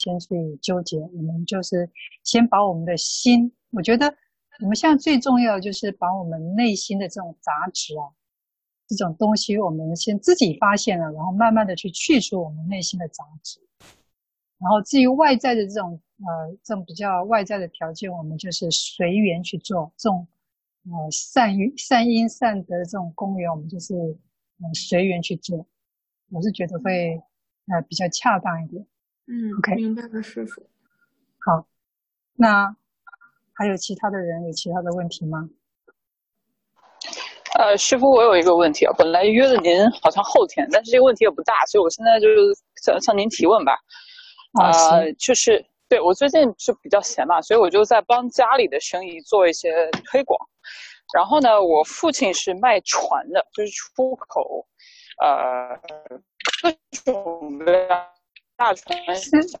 先去纠结，我们就是先把我们的心，我觉得我们现在最重要的就是把我们内心的这种杂质啊，这种东西，我们先自己发现了，然后慢慢的去去除我们内心的杂质，然后至于外在的这种呃这种比较外在的条件，我们就是随缘去做这种呃善于善因善德这种公缘，我们就是呃随缘去做，我是觉得会呃比较恰当一点。嗯，OK，明白了，师傅。好，那还有其他的人有其他的问题吗？呃，师傅，我有一个问题啊，本来约了您好像后天，但是这个问题也不大，所以我现在就是向向您提问吧。啊、就是对我最近就比较闲嘛，所以我就在帮家里的生意做一些推广。然后呢，我父亲是卖船的，就是出口，呃，各种各样。大船、小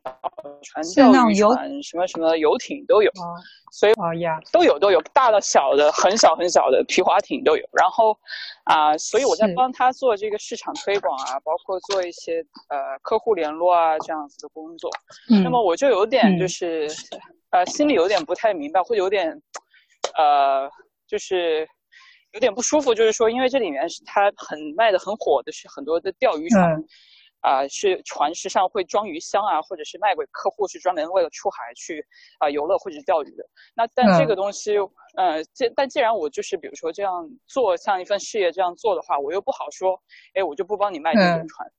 船、钓鱼船，什么什么游艇都有，哦、所以哦呀，都有都有，大的、小的、很小很小的皮划艇都有。然后啊、呃，所以我在帮他做这个市场推广啊，包括做一些呃客户联络啊这样子的工作。嗯，那么我就有点就是、嗯、呃心里有点不太明白，会有点呃就是有点不舒服，就是说因为这里面是他很卖的很火的是很多的钓鱼船。嗯啊、呃，是船实际上会装鱼箱啊，或者是卖给客户，是专门为了出海去啊、呃、游乐或者是钓鱼的。那但这个东西，嗯、呃，这但既然我就是比如说这样做像一份事业这样做的话，我又不好说，哎，我就不帮你卖这种船。嗯、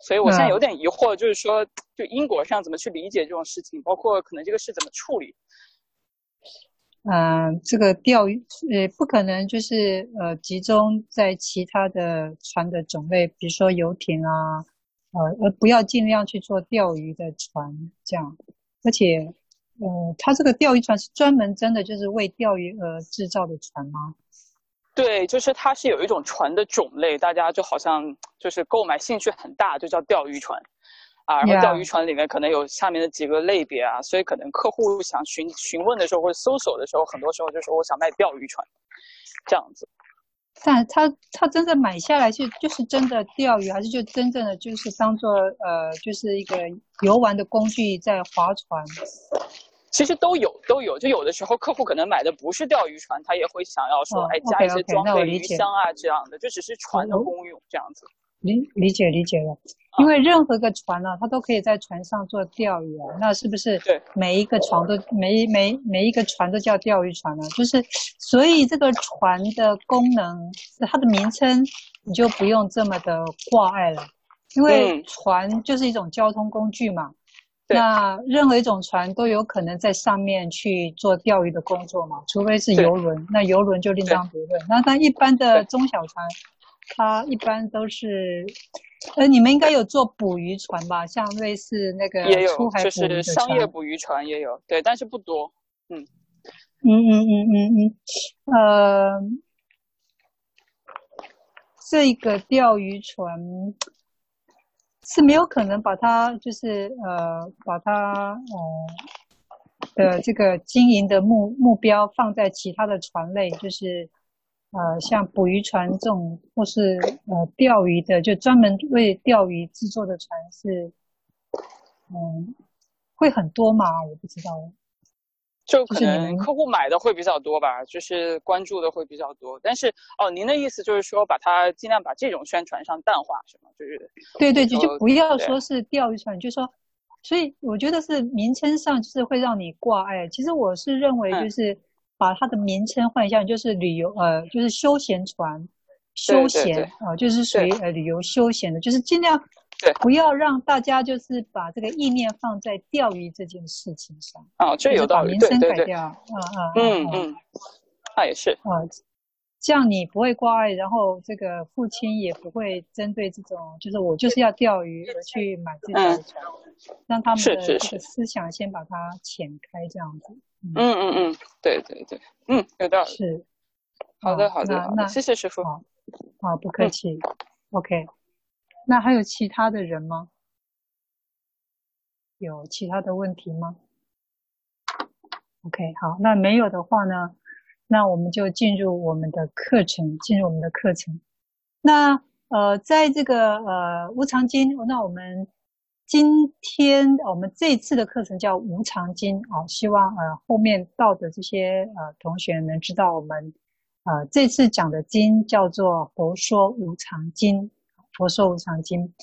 所以我现在有点疑惑，就是说，就因果上怎么去理解这种事情，包括可能这个事怎么处理。嗯、呃，这个钓鱼呃不可能就是呃集中在其他的船的种类，比如说游艇啊。呃，而不要尽量去做钓鱼的船，这样，而且，呃，它这个钓鱼船是专门真的就是为钓鱼而制造的船吗？对，就是它是有一种船的种类，大家就好像就是购买兴趣很大，就叫钓鱼船，啊，然后钓鱼船里面可能有下面的几个类别啊.所以可能客户想询询问的时候或者搜索的时候，很多时候就说我想卖钓鱼船，这样子。但他他真正买下来是就是真的钓鱼，还是就真正的就是当做呃就是一个游玩的工具在划船？其实都有都有，就有的时候客户可能买的不是钓鱼船，他也会想要说，哎、哦，加一些装备鱼箱啊这样的，就只是船的功用这样子。理理解理解了，因为任何个船呢、啊，它都可以在船上做钓鱼啊，那是不是？对，每一个船都每每每一个船都叫钓鱼船呢？就是，所以这个船的功能，它的名称你就不用这么的挂碍了，因为船就是一种交通工具嘛。对。那任何一种船都有可能在上面去做钓鱼的工作嘛，除非是游轮，那游轮就另当别论。那它一般的中小船。它一般都是，呃，你们应该有做捕鱼船吧？像类似那个也有，就是商业捕鱼船也有，对，但是不多。嗯，嗯嗯嗯嗯嗯，呃，这个钓鱼船是没有可能把它，就是呃，把它呃的这个经营的目目标放在其他的船类，就是。呃，像捕鱼船这种，或是呃钓鱼的，就专门为钓鱼制作的船是，嗯，会很多吗？我不知道。就可能客户买的会比较多吧，就是关注的会比较多。但是哦，您的意思就是说，把它尽量把这种宣传上淡化，是吗？就是对对，就就不要说是钓鱼船，就说，所以我觉得是名称上就是会让你挂碍。其实我是认为就是。嗯把它的名称换一下，就是旅游，呃，就是休闲船，休闲啊、呃，就是属于呃旅游休闲的，就是尽量不要让大家就是把这个意念放在钓鱼这件事情上。啊，这有道理，把名称改掉，啊啊，嗯嗯，那也是。啊，这样你不会挂碍，然后这个父亲也不会针对这种，就是我就是要钓鱼而去买这条船，嗯、让他们的这个思想先把它浅开，这样子。嗯嗯嗯，对对对，嗯，有道理。是，好的好的，那那谢谢师傅。好，好，不客气。嗯、OK，那还有其他的人吗？有其他的问题吗？OK，好，那没有的话呢，那我们就进入我们的课程，进入我们的课程。那呃，在这个呃无常经，那我们今天我们这次的课程叫无常经啊，希望呃后面到的这些呃同学能知道我们呃这次讲的经叫做佛说无常经，佛说无常经。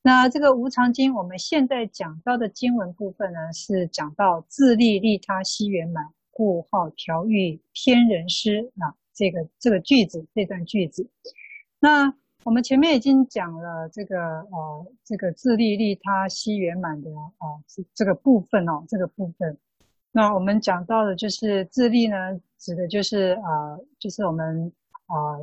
那这个无常经，我们现在讲到的经文部分呢，是讲到自利利他悉圆满，故号调御天人师啊，这个这个句子这段句子，那。我们前面已经讲了这个呃，这个自利利他悉圆满的啊，这这个部分哦，这个部分。那我们讲到的就是自利呢，指的就是啊、就是我们啊、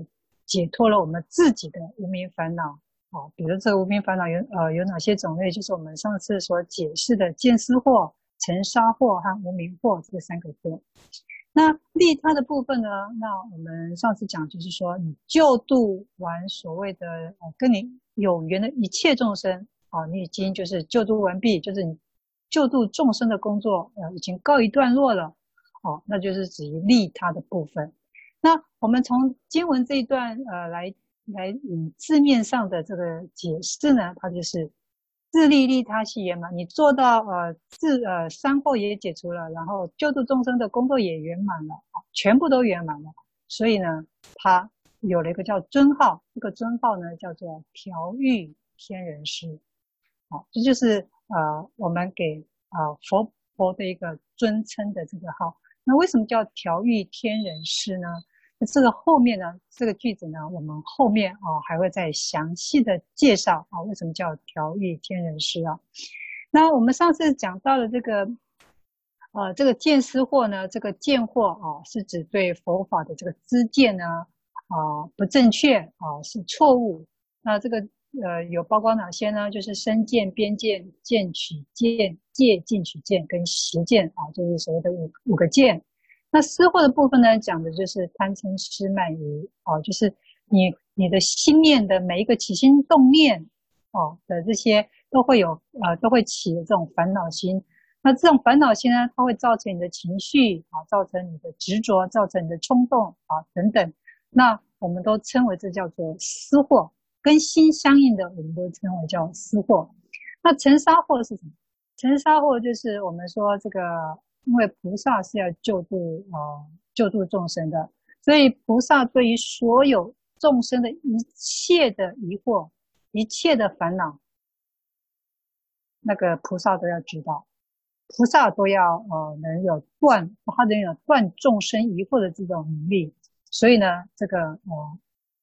解脱了我们自己的无明烦恼啊。比如这个无明烦恼有呃有哪些种类？就是我们上次所解释的见思惑、尘沙惑和无明惑这三个惑。那利他的部分呢？那我们上次讲就是说，你救度完所谓的呃跟你有缘的一切众生啊，你已经就是救度完毕，就是你救度众生的工作呃已经告一段落了，哦，那就是指利他的部分。那我们从经文这一段呃来来以字面上的这个解释呢，它就是。自利利他系圆满，你做到呃自呃三惑也解除了，然后救度众生的工作也圆满了，全部都圆满了。所以呢，他有了一个叫尊号，这个尊号呢叫做调御天人师。好，这就是呃我们给啊、呃、佛佛的一个尊称的这个号。那为什么叫调御天人师呢？这个后面呢，这个句子呢，我们后面啊、还会再详细的介绍啊、为什么叫调御天人师啊？那我们上次讲到的这个，呃，这个见思惑呢，这个见惑啊，是指对佛法的这个知见呢啊不正确啊是错误。那这个呃有包括哪些呢？就是身见、边见、见取见、戒禁取见跟邪见啊，就是所谓的五五个见。那私货的部分呢，讲的就是贪嗔痴慢疑哦，就是你你的心念的每一个起心动念哦的这些都会有呃都会起这种烦恼心。那这种烦恼心呢，它会造成你的情绪啊，造成你的执着，造成你的冲动啊等等。那我们都称为这叫做私货，跟心相应的我们都称为叫私货。那尘沙惑是什么？尘沙惑就是我们说这个。因为菩萨是要救度啊、呃，救度众生的，所以菩萨对于所有众生的一切的疑惑、一切的烦恼，那个菩萨都要知道，菩萨都要呃能有断，他能有断众生疑惑的这种能力。所以呢，这个呃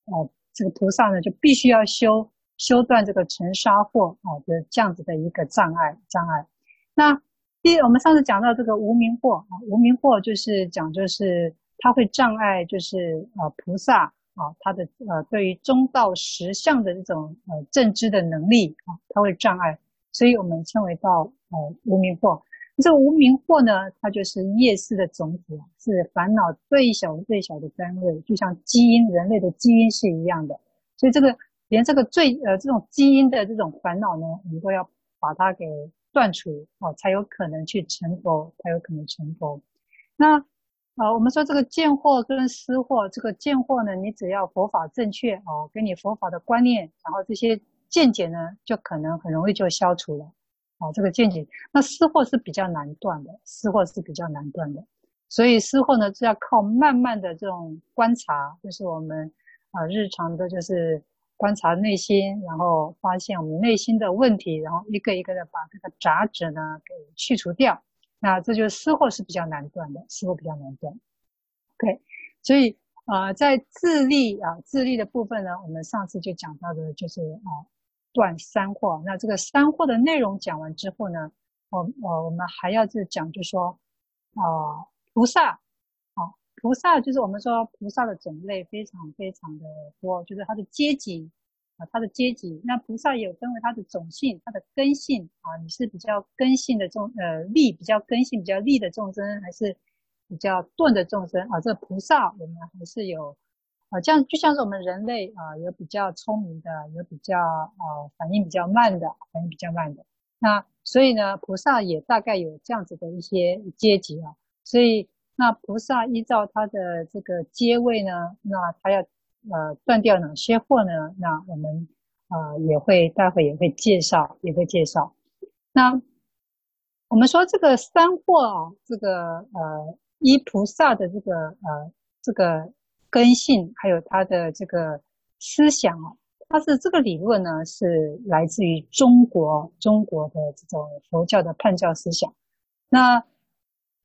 呃，这个菩萨呢就必须要修修断这个尘沙惑啊的这样子的一个障碍障碍。那。第一，我们上次讲到这个无明惑啊，无明惑就是讲就是它会障碍，就是呃菩萨啊，他的呃对于中道实相的这种呃正知的能力啊，它会障碍，所以我们称为到呃无明惑。这个无明惑呢，它就是业识的种子，是烦恼最小最小的单位，就像基因，人类的基因是一样的。所以这个连这个最呃这种基因的这种烦恼呢，我们都要把它给。断除哦，才有可能去成佛，才有可能成佛。那呃，我们说这个见惑跟思惑，这个见惑呢，你只要佛法正确哦，给你佛法的观念，然后这些见解呢，就可能很容易就消除了哦。这个见解，那思惑是比较难断的，思惑是比较难断的，所以思惑呢是要靠慢慢的这种观察，就是我们啊、日常的，就是。观察内心，然后发现我们内心的问题，然后一个一个的把这个杂质呢给去除掉。那这就是私货是比较难断的，私货比较难断。OK，所以啊、呃，在自利啊自利的部分呢，我们上次就讲到的就是啊断三货。那这个三货的内容讲完之后呢，我我我们还要是讲，就说啊菩萨。菩萨就是我们说菩萨的种类非常非常的多，就是它的阶级啊，它的阶级。那菩萨也有分为它的种性、它的根性啊。你是比较根性的众呃利，比较根性比较利的众生，还是比较钝的众生啊？这个菩萨我们还是有啊，这样就像是我们人类啊，有比较聪明的，有比较啊反应比较慢的，反应比较慢的。那所以呢，菩萨也大概有这样子的一些阶级啊，所以。那菩萨依照他的这个阶位呢，那他要呃断掉哪些货呢？那我们呃也会待会也会介绍，也会介绍。那我们说这个三货啊，这个呃依菩萨的这个呃这个根性，还有他的这个思想啊，它是这个理论呢，是来自于中国中国的这种佛教的判教思想。那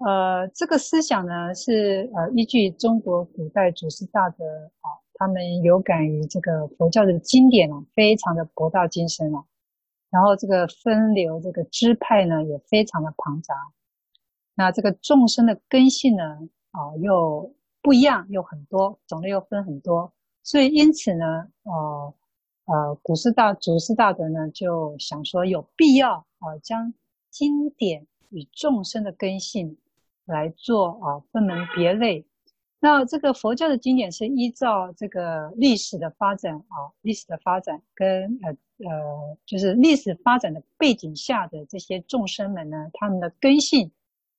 呃这个思想呢，是呃依据中国古代祖师大德啊。他们有感于这个佛教的经典啊，非常的博大精深啊，然后这个分流这个支派呢，也非常的庞杂。那这个众生的根性呢，啊，又不一样，又很多种类，又分很多。所以因此呢，呃呃，古师大祖师大德呢，就想说有必要啊，将经典与众生的根性来做啊分门别类。那这个佛教的经典是依照这个历史的发展啊，历史的发展跟呃呃，就是历史发展的背景下的这些众生们呢，他们的根性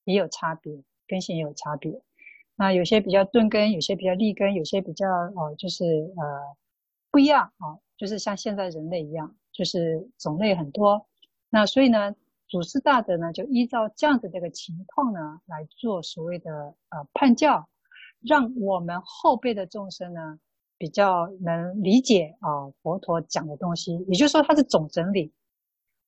也有差别，根性也有差别。那有些比较钝根，有些比较利根，有些比较哦，就是呃不一样啊，就是像现在人类一样，就是种类很多。那所以呢，祖师大德呢就依照这样的这个情况呢来做所谓的呃判教。让我们后辈的众生呢，比较能理解啊佛陀讲的东西，也就是说，它是总整理，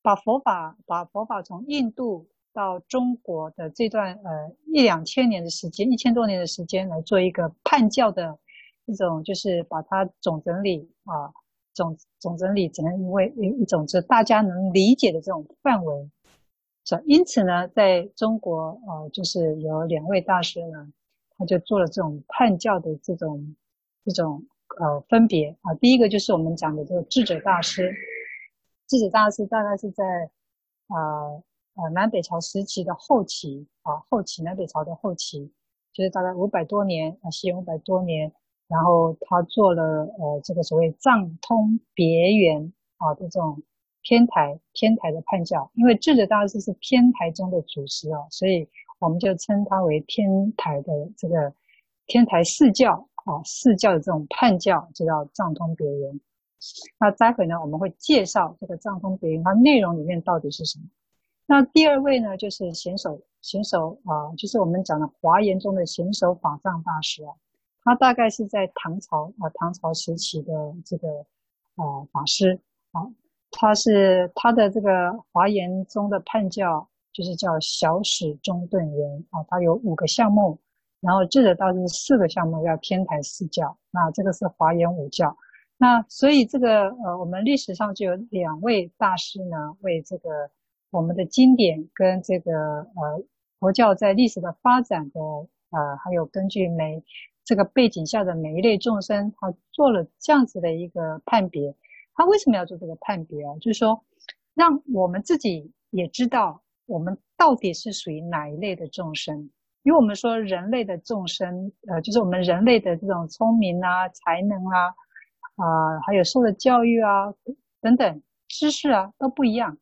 把佛法把佛法从印度到中国的这段呃一两千年的时间，一千多年的时间来做一个判教的这种，就是把它总整理啊，总总整理成为一一种是大家能理解的这种范围。是，因此呢，在中国呃，就是有两位大师呢。他就做了这种判教的这种这种呃分别啊，第一个就是我们讲的这个智者大师，智者大师大概是在呃，呃南北朝时期的后期啊，后期南北朝的后期，就是大概五百多年啊，西元五百多年，然后他做了呃这个所谓藏通别圆啊的这种天台天台的判教，因为智者大师是天台宗的祖师啊，所以。我们就称他为天台的这个天台四教啊，四教的这种判教就叫藏通别圆。那待会呢，我们会介绍这个藏通别圆它内容里面到底是什么。那第二位呢，就是贤首贤首啊，就是我们讲的华严宗的贤首法藏大师啊，他大概是在唐朝啊，唐朝时期的这个啊法师啊，他是他的这个华严宗的判教。就是叫小始中顿圆啊，它有五个项目，然后智者大师四个项目，叫天台四教。那这个是华严五教。那所以这个呃，我们历史上就有两位大师呢，为这个我们的经典跟这个呃佛教在历史的发展的呃，还有根据每这个背景下的每一类众生，他做了这样子的一个判别。他为什么要做这个判别啊？就是说，让我们自己也知道。我们到底是属于哪一类的众生？因为我们说人类的众生，呃，就是我们人类的这种聪明啊、才能啊，啊、还有受的教育啊等等知识啊都不一样。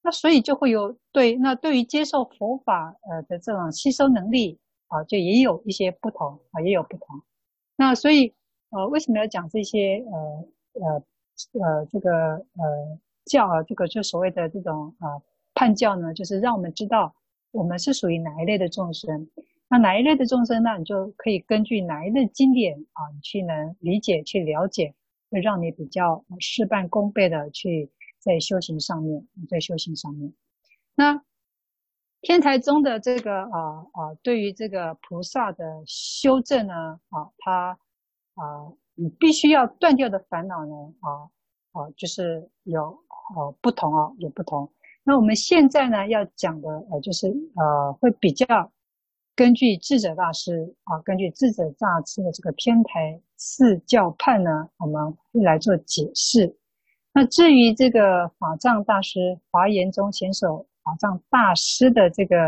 那所以就会有对，那对于接受佛法呃的这种吸收能力啊，就也有一些不同啊，也有不同。那所以呃，为什么要讲这些呃呃呃这个呃教啊，这个就所谓的这种啊。判教呢，就是让我们知道我们是属于哪一类的众生。那哪一类的众生呢？你就可以根据哪一类经典啊，你去能理解、去了解，会让你比较事半功倍的去在修行上面，在修行上面。那天台宗的这个啊啊，对于这个菩萨的修正呢啊，他啊，你必须要断掉的烦恼呢啊啊，就是有呃、啊、不同啊，有不同。那我们现在呢要讲的呃就是呃会比较根据智者大师啊，根据智者大师的这个天台四教判呢，我们会来做解释。那至于这个法藏大师华严宗贤首法藏大师的这个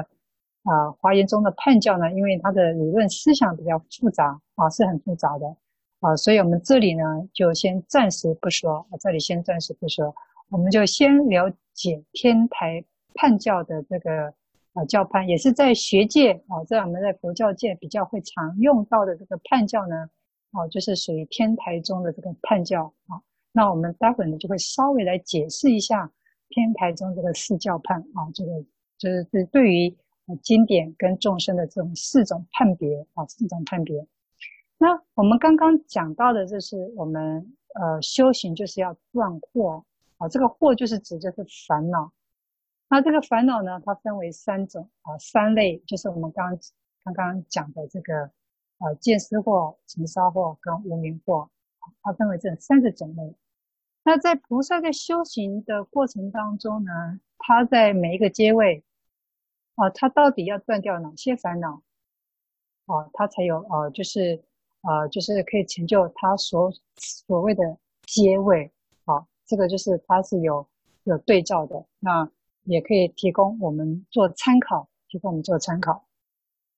啊华严宗的判教呢，因为他的理论思想比较复杂啊，是很复杂的啊，所以我们这里呢就先暂时不说，啊，这里先暂时不说。我们就先了解天台判教的这个呃教判，也是在学界啊，在我们在佛教界比较会常用到的这个判教呢，哦，就是属于天台中的这个判教啊。那我们待会呢就会稍微来解释一下天台中这个四教判啊，这个就是对对于经典跟众生的这种四种判别啊，四种判别。那我们刚刚讲到的就是我们呃修行就是要断惑啊，这个惑就是指就是烦恼。那这个烦恼呢，它分为三种啊，三类，就是我们刚刚刚讲的这个呃见思惑、尘沙惑跟无明惑，它分为这三个种类。那在菩萨在修行的过程当中呢，他在每一个阶位啊，他到底要断掉哪些烦恼啊，他才有呃，就是呃，就是可以成就他所所谓的阶位啊，这个就是他是有有对照的那。也可以提供我们做参考，提供我们做参考。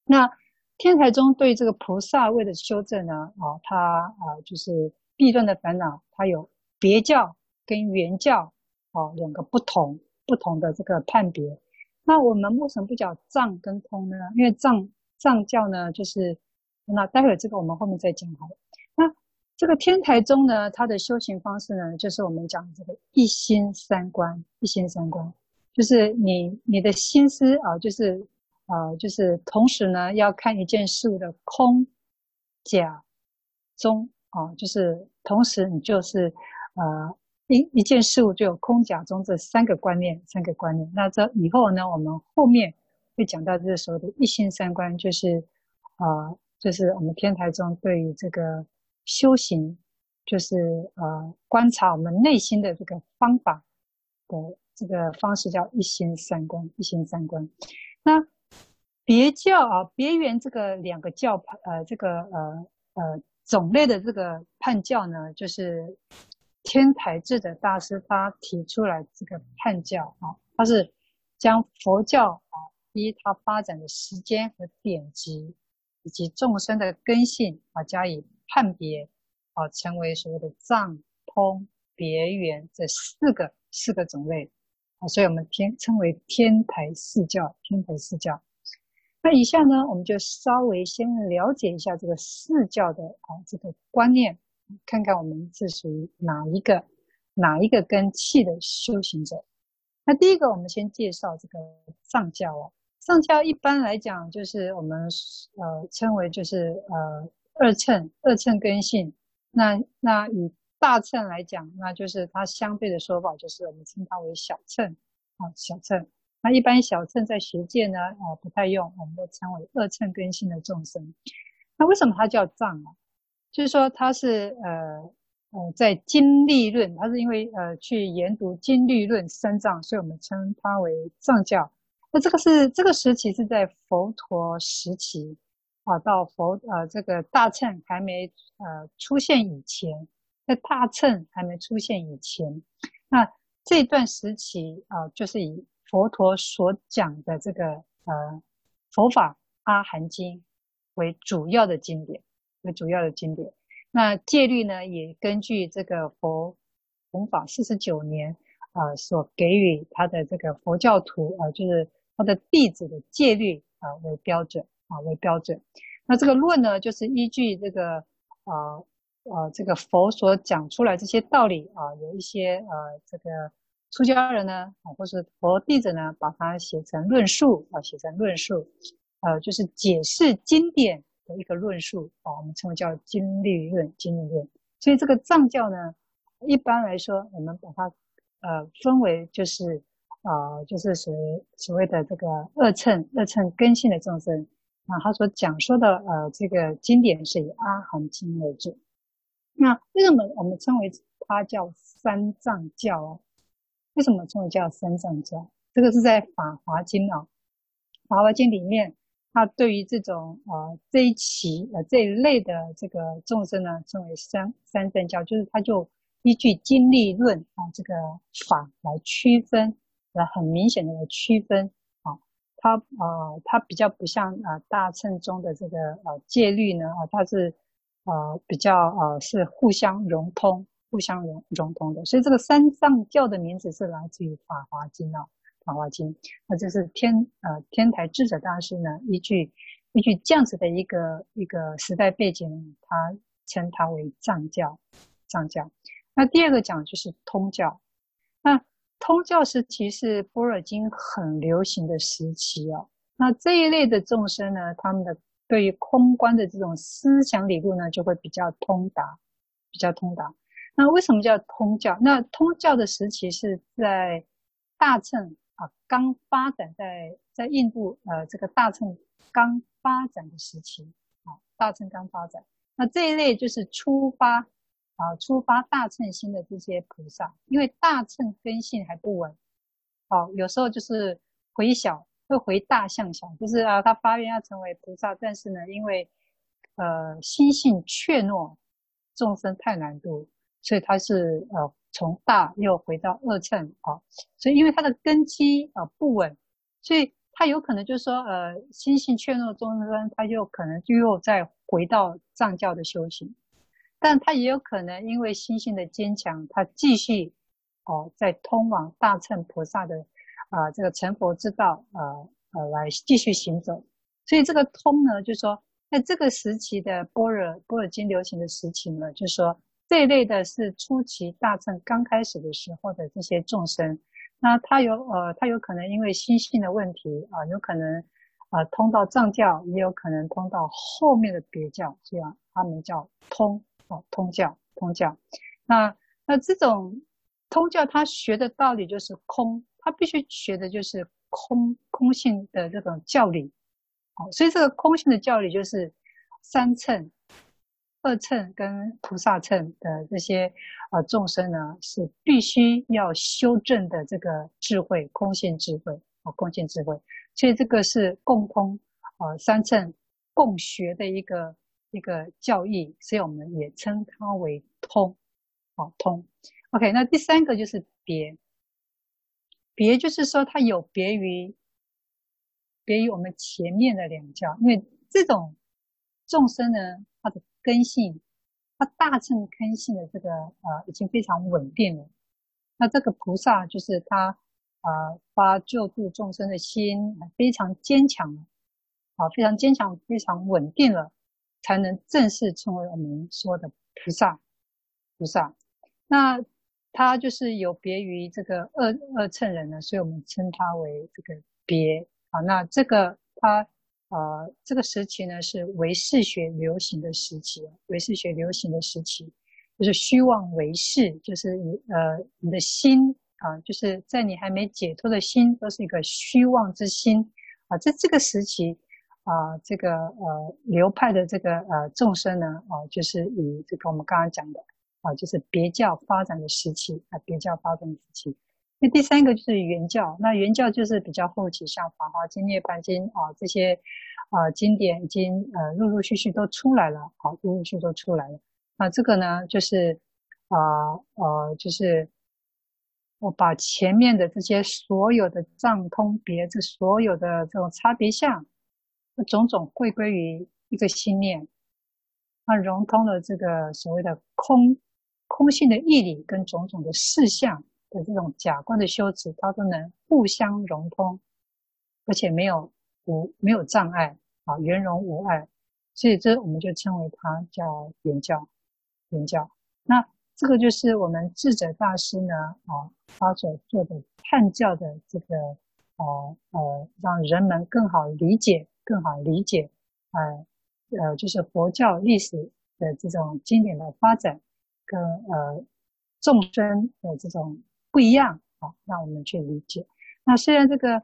那天台宗对这个菩萨位的修正呢，啊，它啊就是弊论的烦恼，它有别教跟原教啊两个不同不同的这个判别。那我们为什么不讲藏跟通呢？因为藏藏教呢，就是那待会儿这个我们后面再讲好了。那这个天台宗呢，它的修行方式呢，就是我们讲这个一心三观，一心三观。就是你你的心思啊，就是呃，就是同时呢，要看一件事物的空、假、中啊，就是同时你就是呃一一件事物就有空、假、中这三个观念，三个观念。那这以后呢，我们后面会讲到这个时候的一心三观，就是呃，就是我们天台宗对于这个修行，就是呃观察我们内心的这个方法的。这个方式叫一心三观，一心三观。那别教啊，别圆这个两个教派，呃，这个呃呃种类的这个判教呢，就是天台智者大师他提出来这个判教啊，他是将佛教啊依它发展的时间和典籍，以及众生的根性啊加以判别啊，成为所谓的藏、通、别圆这四个四个种类。啊，所以我们天称为天台四教，天台四教。那以下呢，我们就稍微先了解一下这个四教的啊这个观念，看看我们是属于哪一个哪一个根器的修行者。那第一个，我们先介绍这个藏教哦。藏教一般来讲，就是我们呃称为就是呃二乘二乘根性。那那以大乘来讲，那就是它相对的说法，就是我们称它为小乘啊，小乘。那一般小乘在学界呢，呃，不太用，我们都称为二乘根性的众生。那为什么它叫藏啊？就是说它是呃呃在经律论，它是因为呃去研读经律论三藏，所以我们称它为藏教。这个是这个时期是在佛陀时期啊，到佛呃这个大乘还没呃出现以前。在大乘还没出现以前，那这段时期啊、就是以佛陀所讲的这个呃佛法阿含经为主要的经典，为主要的经典。那戒律呢，也根据这个佛弘法四十九年啊、呃，所给予他的这个佛教徒啊、就是他的弟子的戒律啊、为标准啊、为标准。那这个论呢，就是依据这个啊。呃呃，这个佛所讲出来这些道理啊，有一些呃，这个出家人呢，啊，或是佛弟子呢，把它写成论述啊，写成论述，呃，就是解释经典的一个论述啊，我们称为叫经律论，经律论。所以这个藏教呢，一般来说，我们把它呃分为就是啊、就是所谓所谓的这个二乘二乘根性的众生啊，他所讲说的呃这个经典是以阿含经为主。那为什么我们称为它叫三藏教？为什么称为叫三藏教？这个是在《法华经》啊，《法华经》里面，它对于这种呃这一期呃这一类的这个众生呢，称为三三藏教，就是它就依据经律论啊这个法来区分，很明显的来区分啊，它呃它比较不像啊、呃、大乘中的这个呃戒律呢啊，它是。呃，比较呃是互相融通、互相融融通的，所以这个三藏教的名字是来自于《法华经》啊，《法华经》。那这是天呃天台智者大师呢，依据依据这样子的一个一个时代背景，他称它为藏教，藏教。那第二个讲就是通教。那通教时期是般若经很流行的时期啊。那这一类的众生呢，他们的对于空观的这种思想理路呢，就会比较通达，比较通达。那为什么叫通教？那通教的时期是在大乘啊刚发展在在印度呃这个大乘刚发展的时期啊，大乘刚发展。那这一类就是初发啊，出发大乘心的这些菩萨，因为大乘根性还不稳，哦，有时候就是回小会回大向小，就是啊，他发愿要成为菩萨，但是呢，因为呃心性怯懦，众生太难度，所以他是呃从大又回到二乘啊，所以因为他的根基啊不稳，所以。他有可能就是说，呃，心性怯懦众生，他就可能就又再回到藏教的修行，但他也有可能因为心性的坚强，他继续哦，在通往大乘菩萨的啊、这个成佛之道，呃呃来继续行走。所以这个通呢，就是说，在这个时期的般若般若经流行的时期呢，就是说这一类的是初期大乘刚开始的时候的这些众生。那他有呃，他有可能因为心性的问题啊、有可能啊、通到藏教，也有可能通到后面的别教，这样他们叫通哦，通教通教。那那这种通教，他学的道理就是空，他必须学的就是空空性的这种教理。好，所以这个空性的教理就是三乘。二乘跟菩萨乘的这些呃众生呢，是必须要修正的这个智慧，空性智慧哦，空性智慧。所以这个是共通呃三乘共学的一个一个教义，所以我们也称它为通哦通。OK，那第三个就是别，别就是说它有别于别于我们前面的两教，因为这种众生呢，它的根性，他大乘根性的这个呃已经非常稳定了。那这个菩萨就是他呃发救度众生的心非常坚强了，啊非常坚强非常稳定了，才能正式成为我们说的菩萨。菩萨，那他就是有别于这个二二乘人呢，所以我们称他为这个别啊。那这个他。呃，这个时期呢是唯识学流行的时期，唯识学流行的时期，就是虚妄唯识，就是你呃你的心啊、就是在你还没解脱的心都是一个虚妄之心啊。在这个时期啊、这个呃流派的这个呃众生呢啊、就是以这个我们刚刚讲的啊、就是别教发展的时期啊，别教发展的时期。那第三个就是圆教，那圆教就是比较后期，像《法华经》《涅槃经》啊这些啊、经典已经呃陆陆续续都出来了，好，陆陆续续都出来了。那这个呢，就是啊，呃，就是我把前面的这些所有的藏通别，这所有的这种差别相，种种归归于一个心念，那融通了这个所谓的空空性的义理跟种种的事相。的这种假观的修持，它都能互相融通，而且没有无没有障碍啊，圆融无碍，所以这我们就称为它叫圆教，圆教。那这个就是我们智者大师呢啊，他所做的判教的这个呃呃，让人们更好理解，更好理解，呃呃，就是佛教历史的这种经典的发展，跟呃众生的这种。不一样，啊，让我们去理解。那虽然这个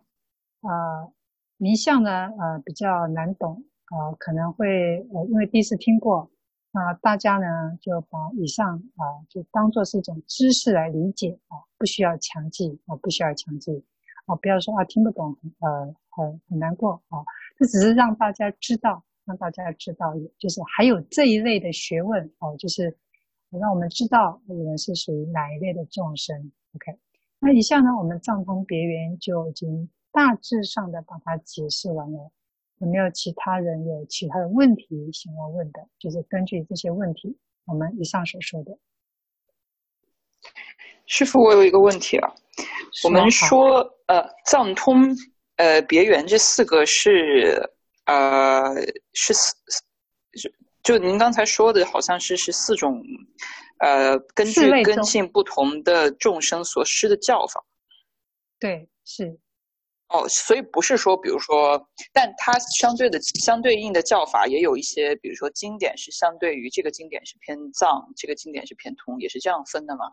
呃名相呢，呃比较难懂，呃可能会呃因为第一次听过，那、大家呢就把以上啊、就当做是一种知识来理解啊、不需要强记啊、不需要强记啊、不要说啊听不懂，呃很很难过啊、这只是让大家知道，让大家知道，就是还有这一类的学问哦、呃，就是让我们知道我们是属于哪一类的众生。OK，那以下呢，我们藏通别圆就已经大致上的把它解释完了。有没有其他人有其他的问题想要问的？就是根据这些问题，我们以上所说的。师傅，我有一个问题啊。我们说，呃，藏通，呃，别圆这四个是，呃，是四，是就您刚才说的，好像是是四种。呃，根据根性不同的众生所施的教法，对，是。哦，所以不是说，比如说，但它相对的相对应的教法也有一些，比如说经典是相对于这个经典是偏藏，这个经典是偏通，也是这样分的吗？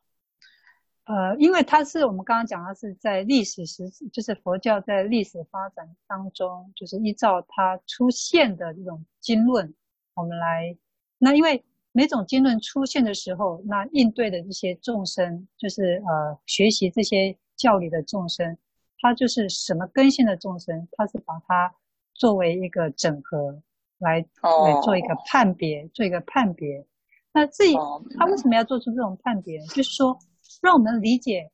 呃，因为它是我们刚刚讲它是在历史时，就是佛教在历史发展当中，就是依照它出现的这种经论，我们来，那因为每种经论出现的时候，那应对的这些众生，就是呃学习这些教理的众生。他就是什么根性的众生，他是把它作为一个整合来来做一个判别，做一个判别。那至于他为什么要做出这种判别，就是说让我们理解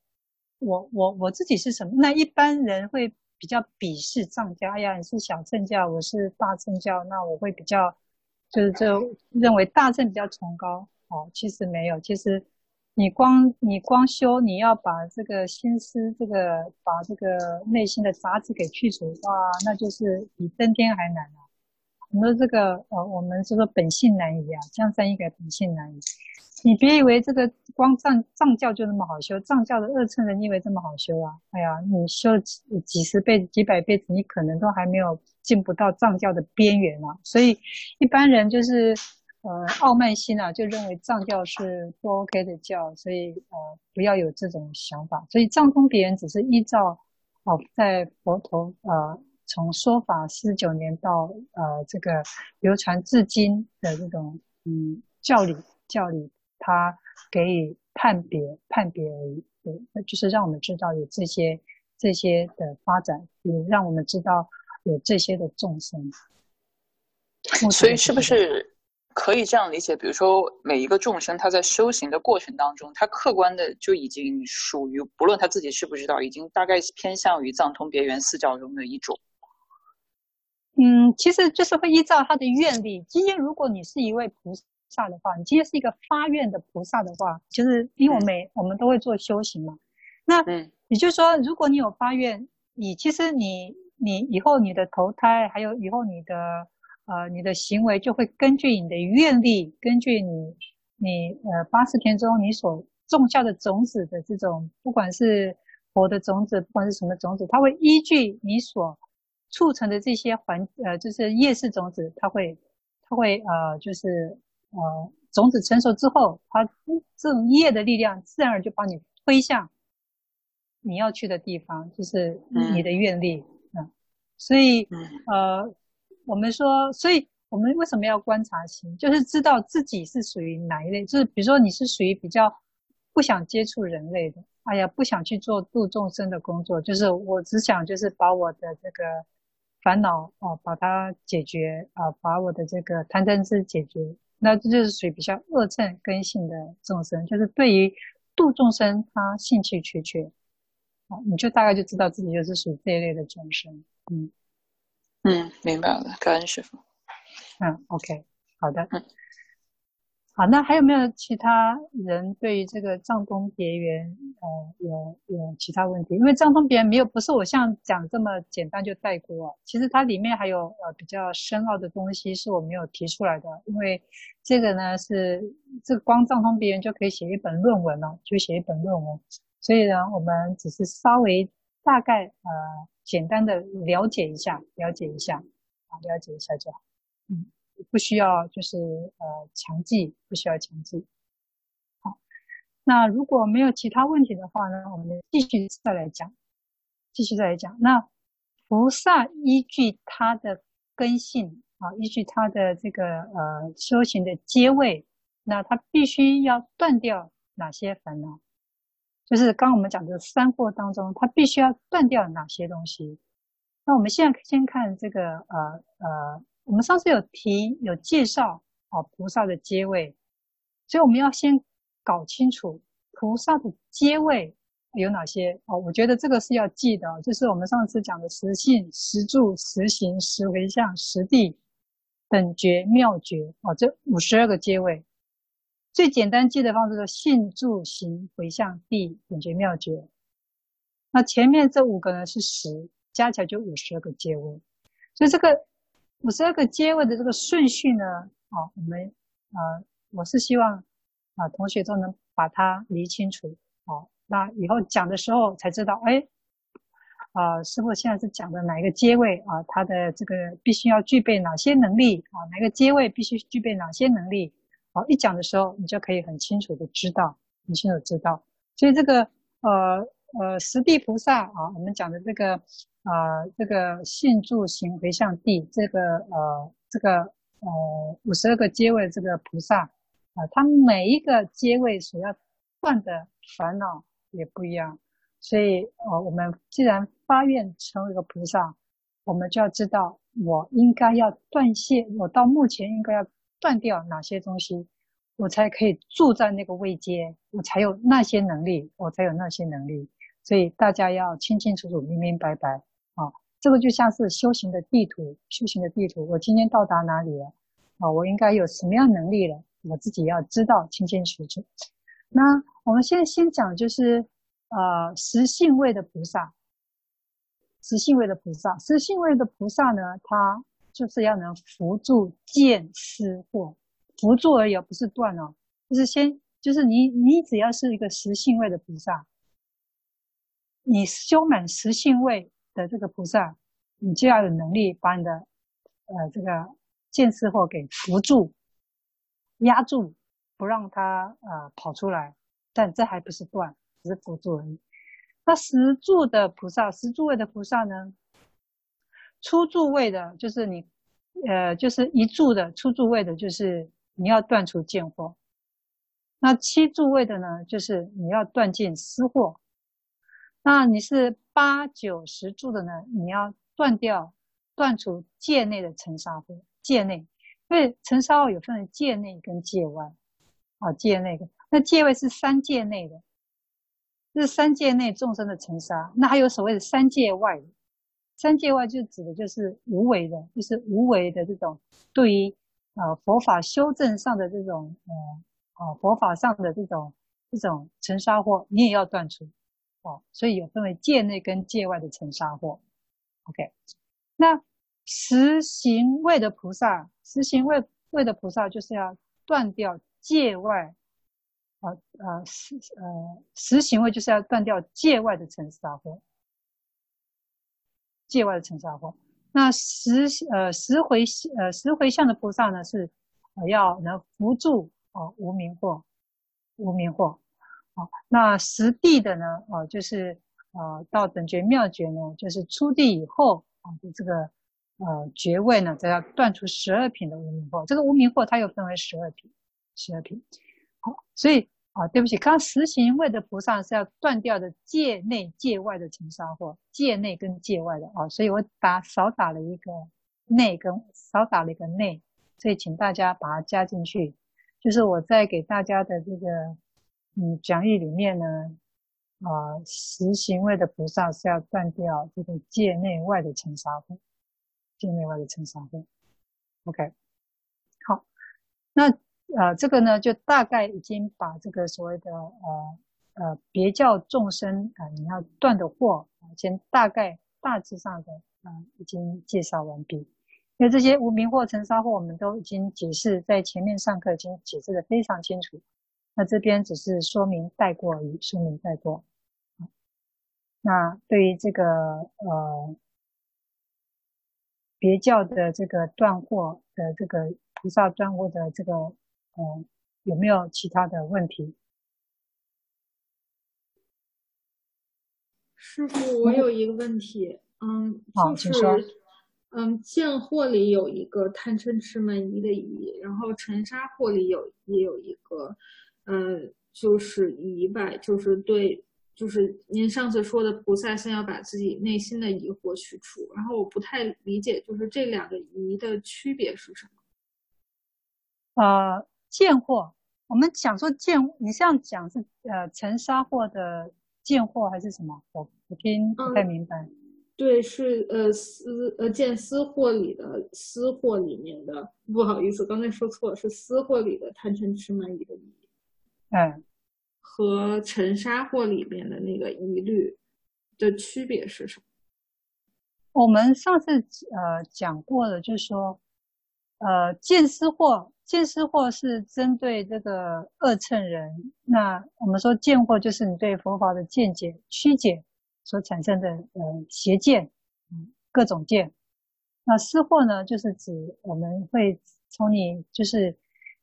我我我自己是什么。那一般人会比较鄙视藏教，哎呀，你是小乘教，我是大乘教，那我会比较就是就认为大乘比较崇高。哦，其实没有，其实。你光你光修，你要把这个心思，这个把这个内心的杂质给去除，哇，那就是比登天还难啊！很多这个呃，我们就说本性难移啊，江山易改，本性难移。你别以为这个光藏藏教就那么好修，藏教的二乘人以为这么好修啊？哎呀，你修几几十辈子、几百辈子，你可能都还没有进不到藏教的边缘啊！所以一般人就是。呃，傲慢心啊，就认为藏教是不 OK 的教，所以呃，不要有这种想法。所以藏通别人只是依照哦，在佛陀呃从说法四十九年到呃这个流传至今的这种嗯教理教理，他给予判别判别而已。对，那就是让我们知道有这些这些的发展，也让我们知道有这些的众生。所以是不是？可以这样理解，比如说每一个众生，他在修行的过程当中，他客观的就已经属于，不论他自己知不知道，已经大概偏向于藏通别圆四教中的一种。嗯，其实就是会依照他的愿力。今天如果你是一位菩萨的话，你今天是一个发愿的菩萨的话，就是因为我们、嗯、我们都会做修行嘛。那嗯，也就是说，如果你有发愿，你其实你你以后你的投胎，还有以后你的。呃，你的行为就会根据你的愿力，根据你你呃八十天中你所种下的种子的这种，不管是佛的种子，不管是什么种子，它会依据你所促成的这些环呃，就是业识种子，它会它会呃，就是呃种子成熟之后，它这种业的力量自然而然就把你推向你要去的地方，就是你的愿力嗯，嗯，所以呃。我们说，所以我们为什么要观察心？就是知道自己是属于哪一类。就是比如说，你是属于比较不想接触人类的，哎呀，不想去做度众生的工作，就是我只想就是把我的这个烦恼哦，把它解决啊，把我的这个贪嗔痴解决。那这就是属于比较恶正根性的众生，就是对于度众生他兴趣缺缺，啊，你就大概就知道自己就是属于这一类的众生，嗯。嗯，明白了，感恩师傅。嗯，OK，好的。嗯，好，那还有没有其他人对于这个藏通别圆，呃，有有其他问题？因为藏通别圆没有，不是我像讲这么简单就带过啊。其实它里面还有呃比较深奥的东西是我没有提出来的。因为这个呢是这个光藏通别圆就可以写一本论文了，就写一本论文。所以呢，我们只是稍微大概呃。简单的了解一下，了解一下，啊，了解一下就好。嗯，不需要就是呃强记，不需要强记。好，那如果没有其他问题的话呢，我们继续再来讲，继续再来讲。那菩萨依据他的根性啊，依据他的这个呃修行的阶位，那他必须要断掉哪些烦恼？就是刚刚我们讲的三惑当中，它必须要断掉哪些东西？那我们现在先看这个呃呃，我们上次有提有介绍哦，菩萨的阶位，所以我们要先搞清楚菩萨的阶位有哪些哦。我觉得这个是要记得，就是我们上次讲的十信、十住、十行、十回向、十地、等觉、妙觉哦，这五十二个阶位。最简单记的方式是信、住、行、回向、地、等觉、妙觉。那前面这五个呢是十，加起来就五十二个阶位。所以这个五十二个阶位的这个顺序呢，啊，我们啊，我是希望啊，同学都能把它理清楚。哦，那以后讲的时候才知道，哎，啊，师傅现在是讲的哪一个阶位啊？他的这个必须要具备哪些能力啊？哪个阶位必须具备哪些能力？好，一讲的时候，你就可以很清楚的知道，很清楚知道。所以这个呃呃，十地菩萨啊，我们讲的这个啊、呃，这个信住行回向地，这个呃这个呃五十二个阶位这个菩萨啊，他每一个阶位所要断的烦恼也不一样。所以呃，我们既然发愿成为一个菩萨，我们就要知道，我应该要断谢，我到目前应该要断掉哪些东西，我才可以住在那个位阶，我才有那些能力，我才有那些能力。所以大家要清清楚楚、明明白白啊！这个就像是修行的地图，修行的地图。我今天到达哪里了？啊，我应该有什么样能力了？我自己要知道清清楚楚。那我们现在先讲就是，呃，实性位的菩萨。实性位的菩萨，实性位的菩萨呢，他就是要能扶住见思惑，伏住而已，不是断哦，就是先，就是你，你只要是一个实性位的菩萨，你修满十性位的这个菩萨，你就要有能力把你的，呃，这个见思惑给扶住，压住，不让它呃跑出来，但这还不是断，只是伏住而已。那十住的菩萨，十住位的菩萨呢？初住位的，就是你，呃，就是一住的初住位的，就是你要断除见惑。那七住位的呢，就是你要断尽思惑。那你是八九十住的呢，你要断掉、断除界内的尘沙惑。界内，因为尘沙有分为界内跟界外，啊，界内的，那界外是三界内的。这是三界内众生的尘沙，那还有所谓的三界外，三界外就指的就是无为的，就是无为的这种对于呃佛法修正上的这种呃啊佛法上的这种这种尘沙惑，你也要断除哦。所以有分为界内跟界外的尘沙惑。OK，那实行位的菩萨，实行位位的菩萨就是要断掉界外。啊呃实呃实行位就是要断掉界外的尘沙惑，界外的尘沙惑。那十呃十回呃十回向的菩萨呢是呃要能扶住哦无明惑，无明惑。好，那实地的呢哦就是呃到等觉妙觉呢就是初地以后啊的这个呃觉位呢则要断除十二品的无明惑。这个无明惑它又分为十二品，十二品。好，所以啊，对不起，刚刚实行位的菩萨是要断掉的界内界外的尘沙惑，界内跟界外的啊，所以我打少打了一个内跟少打了一个内，所以请大家把它加进去。就是我在给大家的这个嗯讲义里面呢，啊，实行位的菩萨是要断掉这个界内外的尘沙惑，界内外的尘沙惑。OK，好，那。呃，这个呢，就大概已经把这个所谓的呃呃别教众生啊、你要断的惑，先大概大致上的啊、已经介绍完毕。因为这些无明惑、尘沙惑，我们都已经解释，在前面上课已经解释的非常清楚。那这边只是说明带过而已，说明带过。那对于这个呃别教的这个断货的这个菩萨断惑的这个。嗯，有没有其他的问题？师傅，我有一个问题，嗯，好，就是，请说。嗯，见货里有一个贪嗔痴慢疑的疑，然后尘沙惑里有也有一个，嗯，就是疑吧，就是对，就是您上次说的菩萨先要把自己内心的疑惑去除，然后我不太理解，就是这两个疑的区别是什么？呃。见惑，我们讲说见，你这样讲是呃尘沙惑的见货还是什么？我我听不太明白。嗯、对，是呃私呃见私货里的私货里面的，不好意思，刚才说错了，是私货里的贪嗔痴慢疑的疑。嗯，和沉沙货里面的那个疑虑的区别是什么？我们上次呃讲过了，就是说呃见思货。见思货是针对这个二乘人，那我们说见货就是你对佛法的见解曲解，所产生的呃邪见，嗯，各种见。那思货呢，就是指我们会从你就是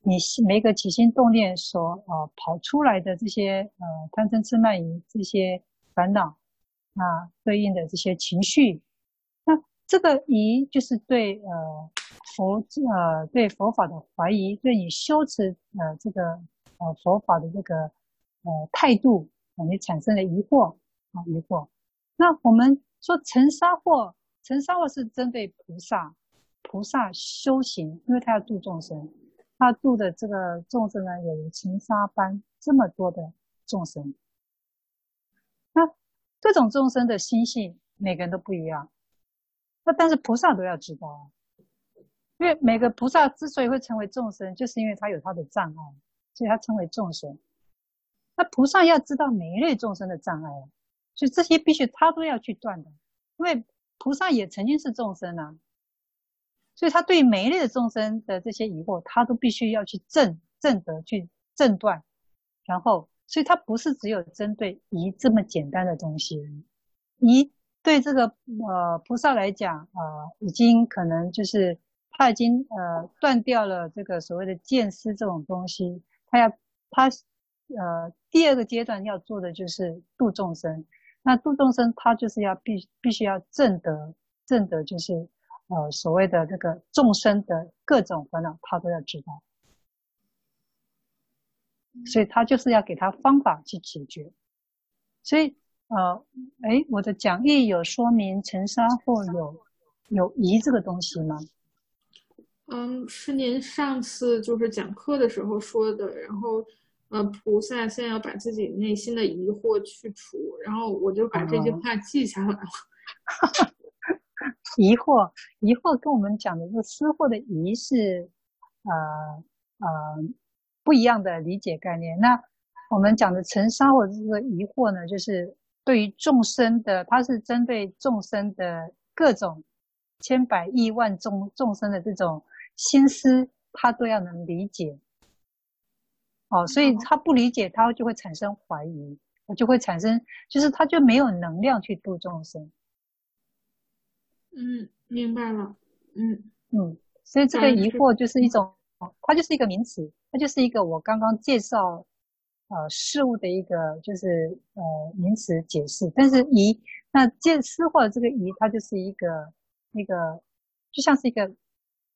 你每个起心动念所呃跑出来的这些呃贪嗔痴慢疑这些烦恼，那对应的这些情绪，那这个疑就是对呃佛呃对佛法的怀疑，对你修持呃这个呃佛法的这个呃态度，你产生了疑惑啊疑惑。那我们说尘沙惑。尘沙惑是针对菩萨，菩萨修行，因为他要度众生，他度的这个众生呢，有如尘沙般这么多的众生。那各种众生的心性，每个人都不一样。那但是菩萨都要知道啊，因为每个菩萨之所以会成为众生，就是因为他有他的障碍，所以他称为众生。那菩萨要知道每一类众生的障碍啊，所以这些必须他都要去断的，因为。菩萨也曾经是众生啊，所以他对每一类的众生的这些疑惑，他都必须要去证证得去证断，然后，所以他不是只有针对疑这么简单的东西。疑对这个呃菩萨来讲啊、呃，已经可能就是他已经呃断掉了这个所谓的见思这种东西，他要他呃第二个阶段要做的就是度众生。那度众生，他就是要必必须要证得证得，就是呃所谓的这个众生的各种烦恼，他都要知道，所以他就是要给他方法去解决。所以呃，哎，我的讲义有说明尘沙或有有疑这个东西吗？嗯，是您上次就是讲课的时候说的，然后。呃，菩萨现在要把自己内心的疑惑去除，然后我就把这句话记下来了。哦、疑惑，疑惑跟我们讲的这个思惑的疑是，呃呃不一样的理解概念。那我们讲的尘沙或者这个疑惑呢，就是对于众生的，它是针对众生的各种千百亿万众众生的这种心思，他都要能理解。哦，所以他不理解，他就会产生怀疑，就会产生，就是他就没有能量去度众生。嗯，明白了。嗯嗯，所以这个疑惑就是一种，它就是一个名词，它就是一个我刚刚介绍呃事物的一个就是呃名词解释。但是疑，那见思惑这个疑，它就是一个一个，就像是一个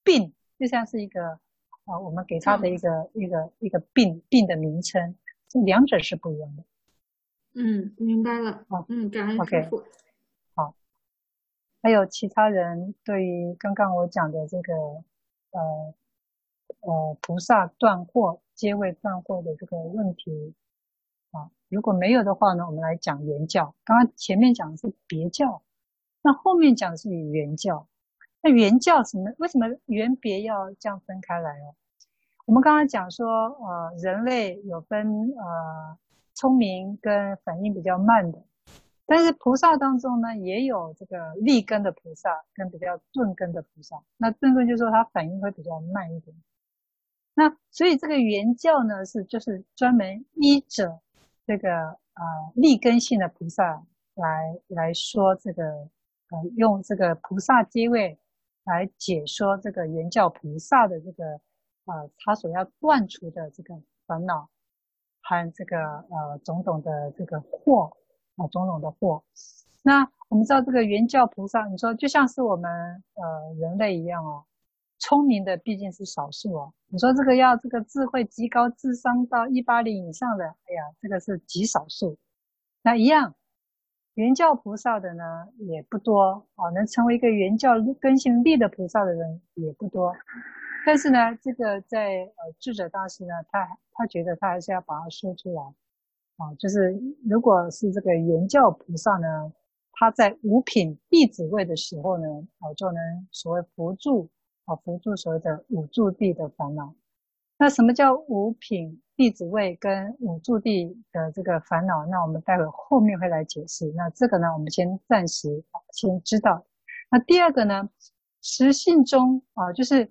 病，就像是一个。啊，我们给它的一个、嗯、一个一个病病的名称，这两者是不一样的。嗯，明白了。好，嗯，感恩师父。好，还有其他人对于刚刚我讲的这个呃呃菩萨断惑、阶位断惑的这个问题啊，如果没有的话呢，我们来讲原教。刚刚前面讲的是别教，那后面讲的是圆教。那原教什么？为什么原别要这样分开来哦？我们刚刚讲说，呃，人类有分呃聪明跟反应比较慢的，但是菩萨当中呢，也有这个立根的菩萨跟比较钝根的菩萨。那钝根就是说他反应会比较慢一点。那所以这个圆教呢，是就是专门依着这个呃立根性的菩萨来来说这个呃用这个菩萨阶位。来解说这个圆教菩萨的这个，呃，他所要断除的这个烦恼和这个呃种种的这个惑啊，种种的惑。那我们知道这个圆教菩萨，你说就像是我们呃人类一样哦，聪明的毕竟是少数哦。你说这个要这个智慧极高、智商到一八零以上的，哎呀，这个是极少数。那一样。圆教菩萨的呢也不多啊，能成为一个圆教根性力的菩萨的人也不多。但是呢，这个在呃智者大师呢，他他觉得他还是要把它说出来啊，就是如果是这个圆教菩萨呢，他在五品弟子位的时候呢，啊，就能所谓伏住啊，伏住所谓的五住地的烦恼。那什么叫五品？弟子位跟五住地的这个烦恼，那我们待会后面会来解释。那这个呢，我们先暂时先知道。那第二个呢，实性中啊，就是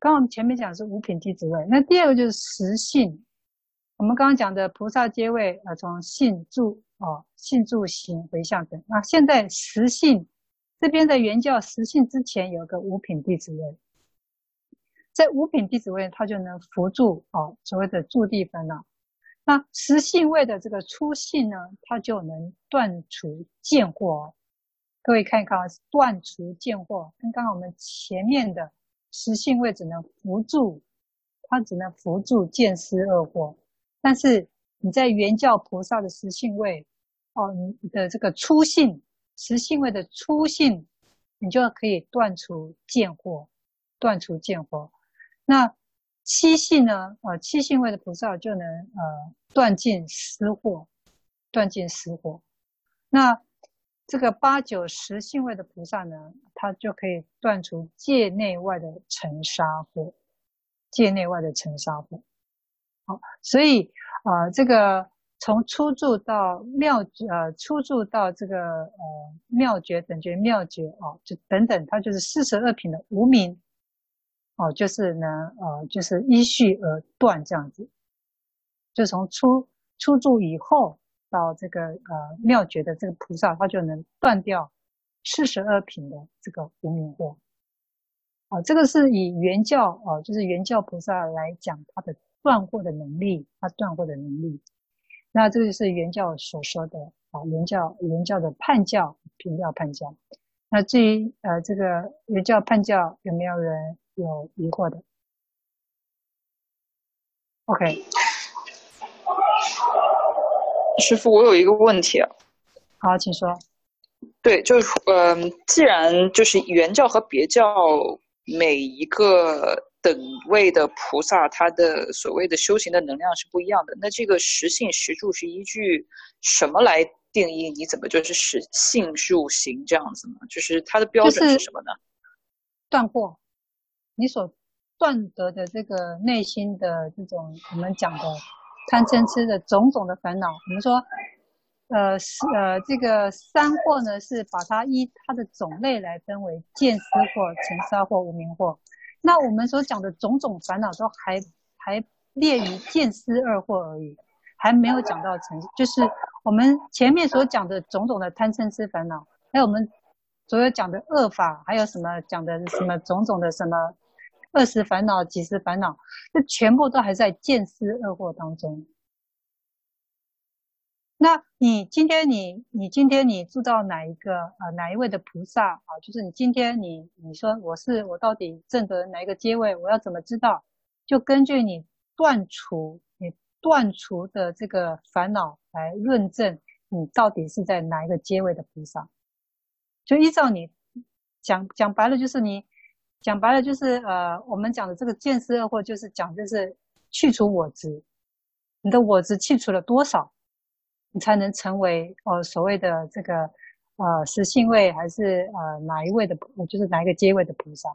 刚刚我们前面讲是五品弟子位，那第二个就是实性。我们刚刚讲的菩萨阶位啊，从性住哦，性住行回向等。那现在实性这边的原教实性之前有个五品弟子位，在五品弟子位，它就能扶住哦，所谓的住地烦恼。那实性位的这个初性呢，它就能断除见惑。各位看一看，断除见惑，跟刚刚我们前面的实性位只能扶住，它只能扶住见思二惑。但是你在原教菩萨的实性位，哦，你的这个初性实性位的初性，你就可以断除见惑，断除见惑。那七性呢？呃，七性位的菩萨就能呃断尽思惑，断尽思惑。那这个八九十性位的菩萨呢，他就可以断除界内外的尘沙惑，界内外的尘沙惑。好，所以啊、这个从初住到妙呃，初住到这个呃妙觉等觉妙觉哦，就等等，它就是四十二品的无明哦，就是呢呃，就是依序而断这样子，就从初初住以后到这个呃妙觉的这个菩萨，他就能断掉四十二品的这个无明惑。啊、哦，这个是以原教哦，就是原教菩萨来讲他的。断货的能力，他断货的能力，那这个就是原教所说的啊，原教原教的叛教，凭料判教。那至于呃这个原教判教，有没有人有疑惑的？OK，师傅，我有一个问题啊。好，请说。对，就是嗯、呃，既然就是原教和别教每一个。等位的菩萨，他的所谓的修行的能量是不一样的。那这个实性实住是依据什么来定义？你怎么就是实性入行这样子呢？就是它的标准是什么呢？断惑，你所断得的这个内心的这种我们讲的贪嗔痴的种种的烦恼。我们说，呃，是呃，这个三惑呢，是把它依它的种类来分为见思惑、尘沙惑、无明惑。那我们所讲的种种烦恼都还还列于见思二惑而已，还没有讲到成，就是我们前面所讲的种种的贪嗔痴烦恼，还有我们所有讲的恶法，还有什么讲的什么种种的什么二十烦恼、几十烦恼，这全部都还在见思二惑当中。那你今天你你今天你住到哪一个呃哪一位的菩萨啊？就是你今天你你说我是我到底证得哪一个阶位？我要怎么知道？就根据你断除你断除的这个烦恼来论证你到底是在哪一个阶位的菩萨。就依照你讲讲白了，就是你讲白了就是呃我们讲的这个见思二惑，就是讲就是去除我执，你的我执去除了多少？你才能成为呃所谓的这个呃实性位，还是呃哪一位的，就是哪一个阶位的菩萨，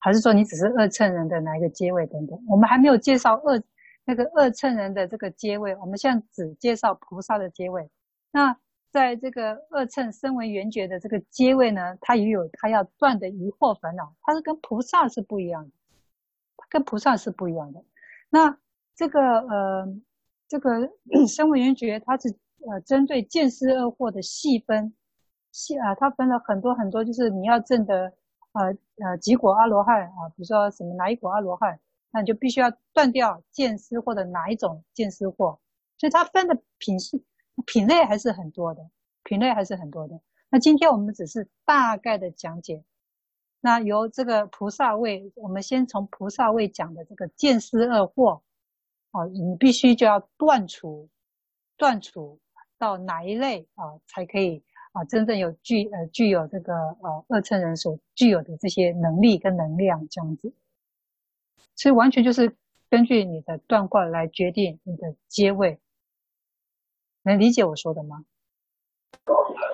还是说你只是二乘人的哪一个阶位等等？我们还没有介绍二那个二乘人的这个阶位，我们现在只介绍菩萨的阶位。那在这个二乘身为缘觉的这个阶位呢，它也有它要断的疑惑烦恼，它是跟菩萨是不一样的，跟菩萨是不一样的。那这个呃。这个声闻缘觉，它是呃针对见思二惑的细分，细啊，它分了很多很多，就是你要证的呃呃几果阿罗汉啊，比如说什么哪一果阿罗汉，那你就必须要断掉见思或者哪一种见思惑，所以它分的品系品类还是很多的，品类还是很多的。那今天我们只是大概的讲解，那由这个菩萨位，我们先从菩萨位讲的这个见思二惑。哦，你必须就要断除，断除到哪一类啊，才可以啊，真正有具呃具有这个呃二乘人所具有的这些能力跟能量这样子，所以完全就是根据你的断卦来决定你的阶位，能理解我说的吗？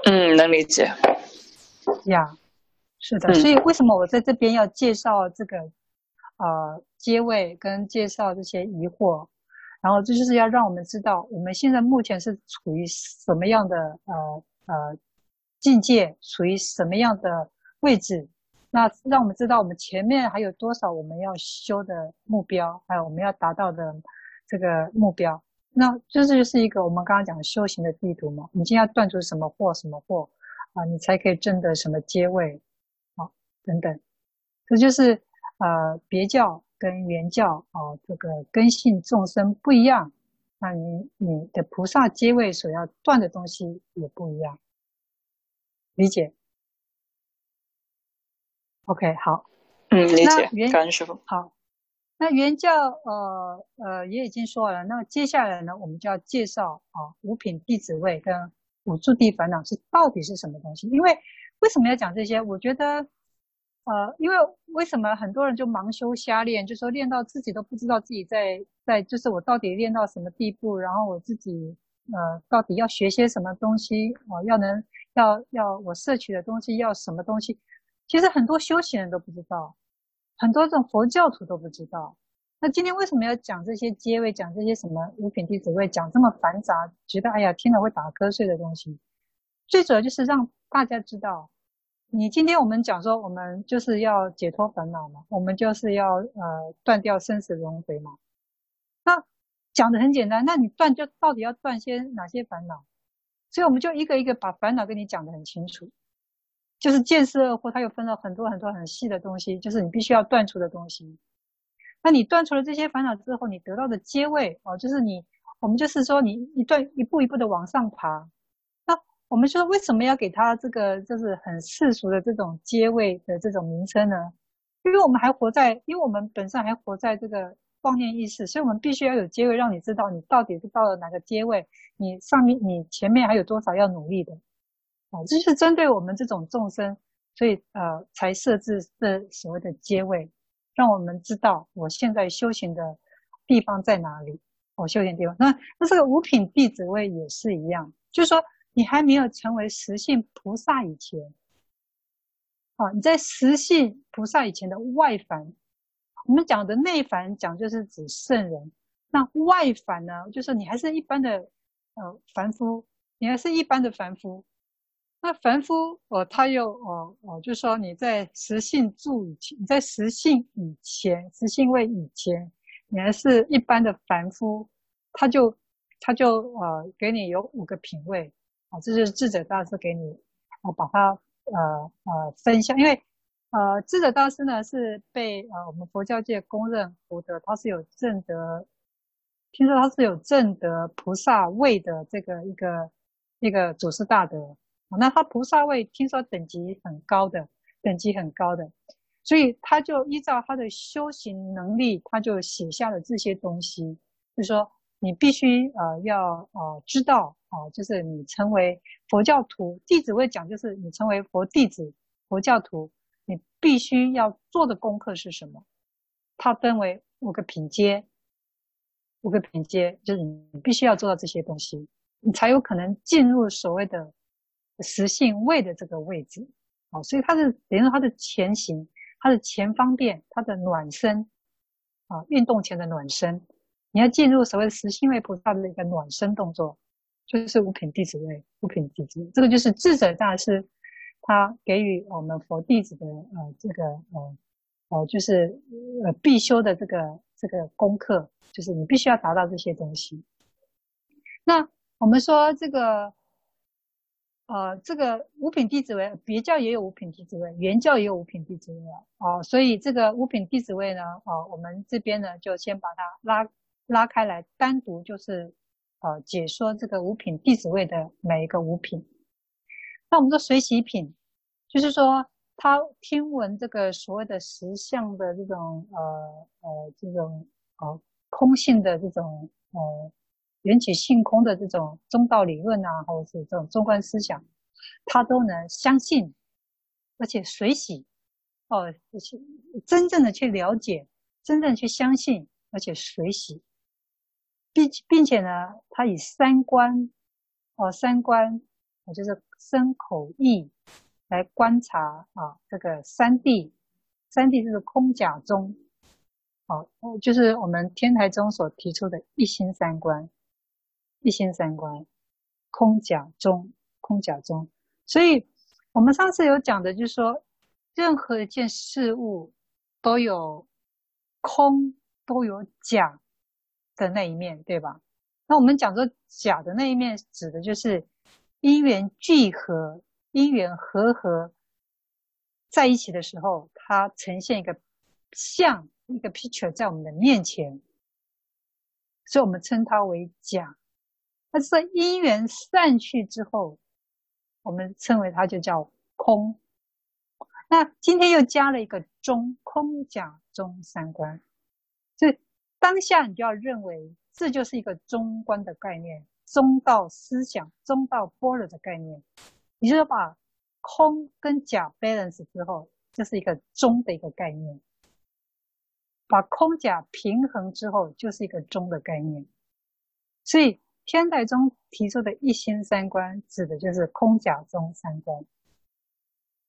嗯，能理解。呀，是的，所以为什么我在这边要介绍这个？呃，阶位跟介绍这些疑惑，然后这就是要让我们知道我们现在目前是处于什么样的呃呃境界，处于什么样的位置，那让我们知道我们前面还有多少我们要修的目标，还有我们要达到的这个目标。那这就是一个我们刚刚讲的修行的地图嘛。你今天要断除什么惑什么惑啊，你才可以证得什么阶位啊等等。这就是呃别教跟原教啊这个根性众生不一样，那你你的菩萨阶位所要断的东西也不一样。理解？OK，好，嗯，理解。感恩师父。好。那原教呃呃也已经说了，那接下来呢，我们就要介绍啊五品弟子位跟五住地烦恼是到底是什么东西？因为为什么要讲这些？我觉得呃，因为为什么很多人就盲修瞎练，就说练到自己都不知道自己在在，就是我到底练到什么地步，然后我自己呃到底要学些什么东西啊，要能要要我摄取的东西要什么东西？其实很多修行人都不知道。很多这种佛教徒都不知道，那今天为什么要讲这些阶位，讲这些什么五品弟子位，讲这么繁杂，觉得哎呀听了会打瞌睡的东西？最主要就是让大家知道，你今天我们讲说，我们就是要解脱烦恼嘛，我们就是要呃断掉生死轮回嘛。那讲的很简单，那你断就到底要断些哪些烦恼？所以我们就一个一个把烦恼跟你讲的很清楚。就是见思二惑，它又分了很多很多很细的东西，就是你必须要断除的东西。那你断除了这些烦恼之后，你得到的阶位哦，就是你，我们就是说你一段一步一步的往上爬。我们说为什么要给他这个就是很世俗的这种阶位的这种名称呢？因为我们还活在，因为我们本身还活在这个妄念意识，所以我们必须要有阶位，让你知道你到底是到了哪个阶位，你上面你前面还有多少要努力的。啊，这是针对我们这种众生，所以呃，才设置这所谓的阶位，让我们知道我现在修行的地方在哪里。我、修行地方，那那这个五品弟子位也是一样，就是说你还没有成为实性菩萨以前，啊、你在实性菩萨以前的外凡，我们讲的内凡讲就是指圣人，那外凡呢，就是你还是一般的呃凡夫，你还是一般的凡夫。那凡夫哦，他又哦哦，就说你在实性住以前，你在实性以前，实性位以前，你还是一般的凡夫，他就他就呃给你有五个品位啊，这是智者大师给你，我把它呃呃分享，因为呃智者大师呢是被呃我们佛教界公认福德，他是有正德，听说他是有正德菩萨位的这个一个一个祖师大德。那他菩萨位听说等级很高的，等级很高的，所以他就依照他的修行能力，他就写下了这些东西，就是说你必须呃要呃知道哦、就是你成为佛教徒，弟子会讲就是你成为佛弟子、佛教徒，你必须要做的功课是什么？它分为五个品阶，五个品阶就是你必须要做到这些东西，你才有可能进入所谓的。实性位的这个位置，啊，所以它是等于说它的前行，它的前方便，它的暖身，啊，运动前的暖身，你要进入所谓的实性位菩萨的一个暖身动作，就是五品弟子位，五品弟子，这个就是智者大师他给予我们佛弟子的呃这个呃呃就是呃必修的这个这个功课，就是你必须要达到这些东西。那我们说这个。呃，这个五品弟子位，别教也有五品弟子位，原教也有五品弟子位啊、呃，所以这个五品弟子位呢，呃，我们这边呢就先把它拉拉开来，单独就是呃解说这个五品弟子位的每一个五品。那我们说随喜品，就是说他听闻这个所谓的实相的这种呃呃这种呃空性的这种呃。缘起性空的这种中道理论啊，或者是这种中观思想，他都能相信，而且随喜哦，真正的去了解，真正去相信，而且随喜，并并且呢，他以三观哦，三观，也就是身口意来观察啊，这个三谛，三谛就是空假中，哦，就是我们天台宗所提出的一心三观。一心三观，空假中，空假中。所以，我们上次有讲的，就是说，任何一件事物都有空，都有假的那一面，对吧？那我们讲说甲的那一面，指的就是因缘聚合、因缘和合在一起的时候，它呈现一个像一个 picture 在我们的面前，所以我们称它为假。那这因缘散去之后，我们称为它就叫空。那今天又加了一个中，空甲中三观，所以当下你就要认为。这就是一个中观的概念，中道思想、中道般若的概念。你就是把空跟假 balance 之后，这是一个中的一个概念；把空假平衡之后，就是一个中的概念。所以天台宗提出的一心三观，指的就是空假中三观。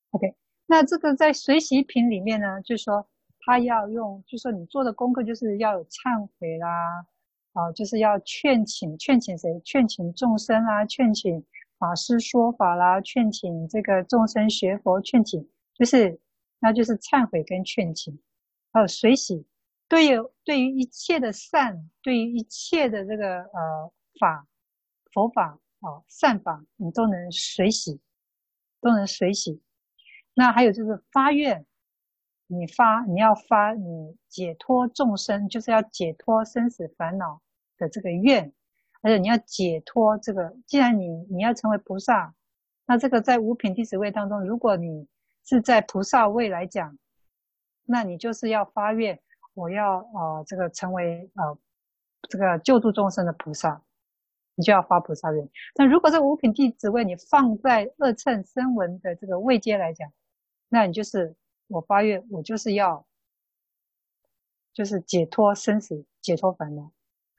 OK，那这个在随喜品里面呢，就是说他要用，就是说你做的功课就是要有忏悔啦。啊，就是要劝请，劝请谁？劝请众生啊，劝请法师说法啦，劝请这个众生学佛，劝请就是，那就是忏悔跟劝请，还有随喜。对于对于一切的善，对于一切的这个呃法佛法啊善法，你都能随喜，都能随喜。那还有就是发愿，你发你要发你解脱众生，就是要解脱生死烦恼的这个愿，而且你要解脱这个。既然你你要成为菩萨，那这个在五品弟子位当中，如果你是在菩萨位来讲，那你就是要发愿，我要呃这个成为呃这个救助众生的菩萨，你就要发菩萨愿。那如果这五品弟子位你放在二乘声闻的这个位阶来讲，那你就是。我发愿，我就是要，就是解脱生死，解脱烦恼。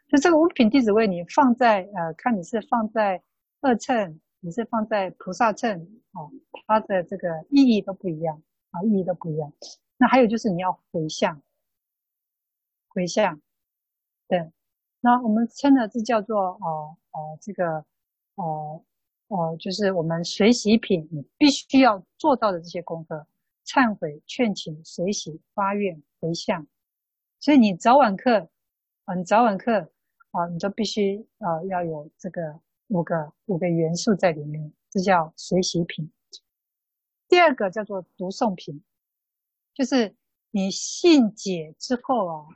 就这个五品弟子位，你放在呃，看你是放在二乘，你是放在菩萨乘，哦，它的这个意义都不一样啊，意义都不一样。那还有就是你要回向，回向，对。那我们称的这叫做哦哦、呃呃，这个哦哦、呃呃，就是我们随喜品，你必须要做到的这些功课。忏悔、劝请、随喜、发愿、回向，所以你早晚课啊，你早晚课啊，你都必须啊要有这个五个五个元素在里面，这叫随喜品。第二个叫做读诵品，就是你信解之后啊，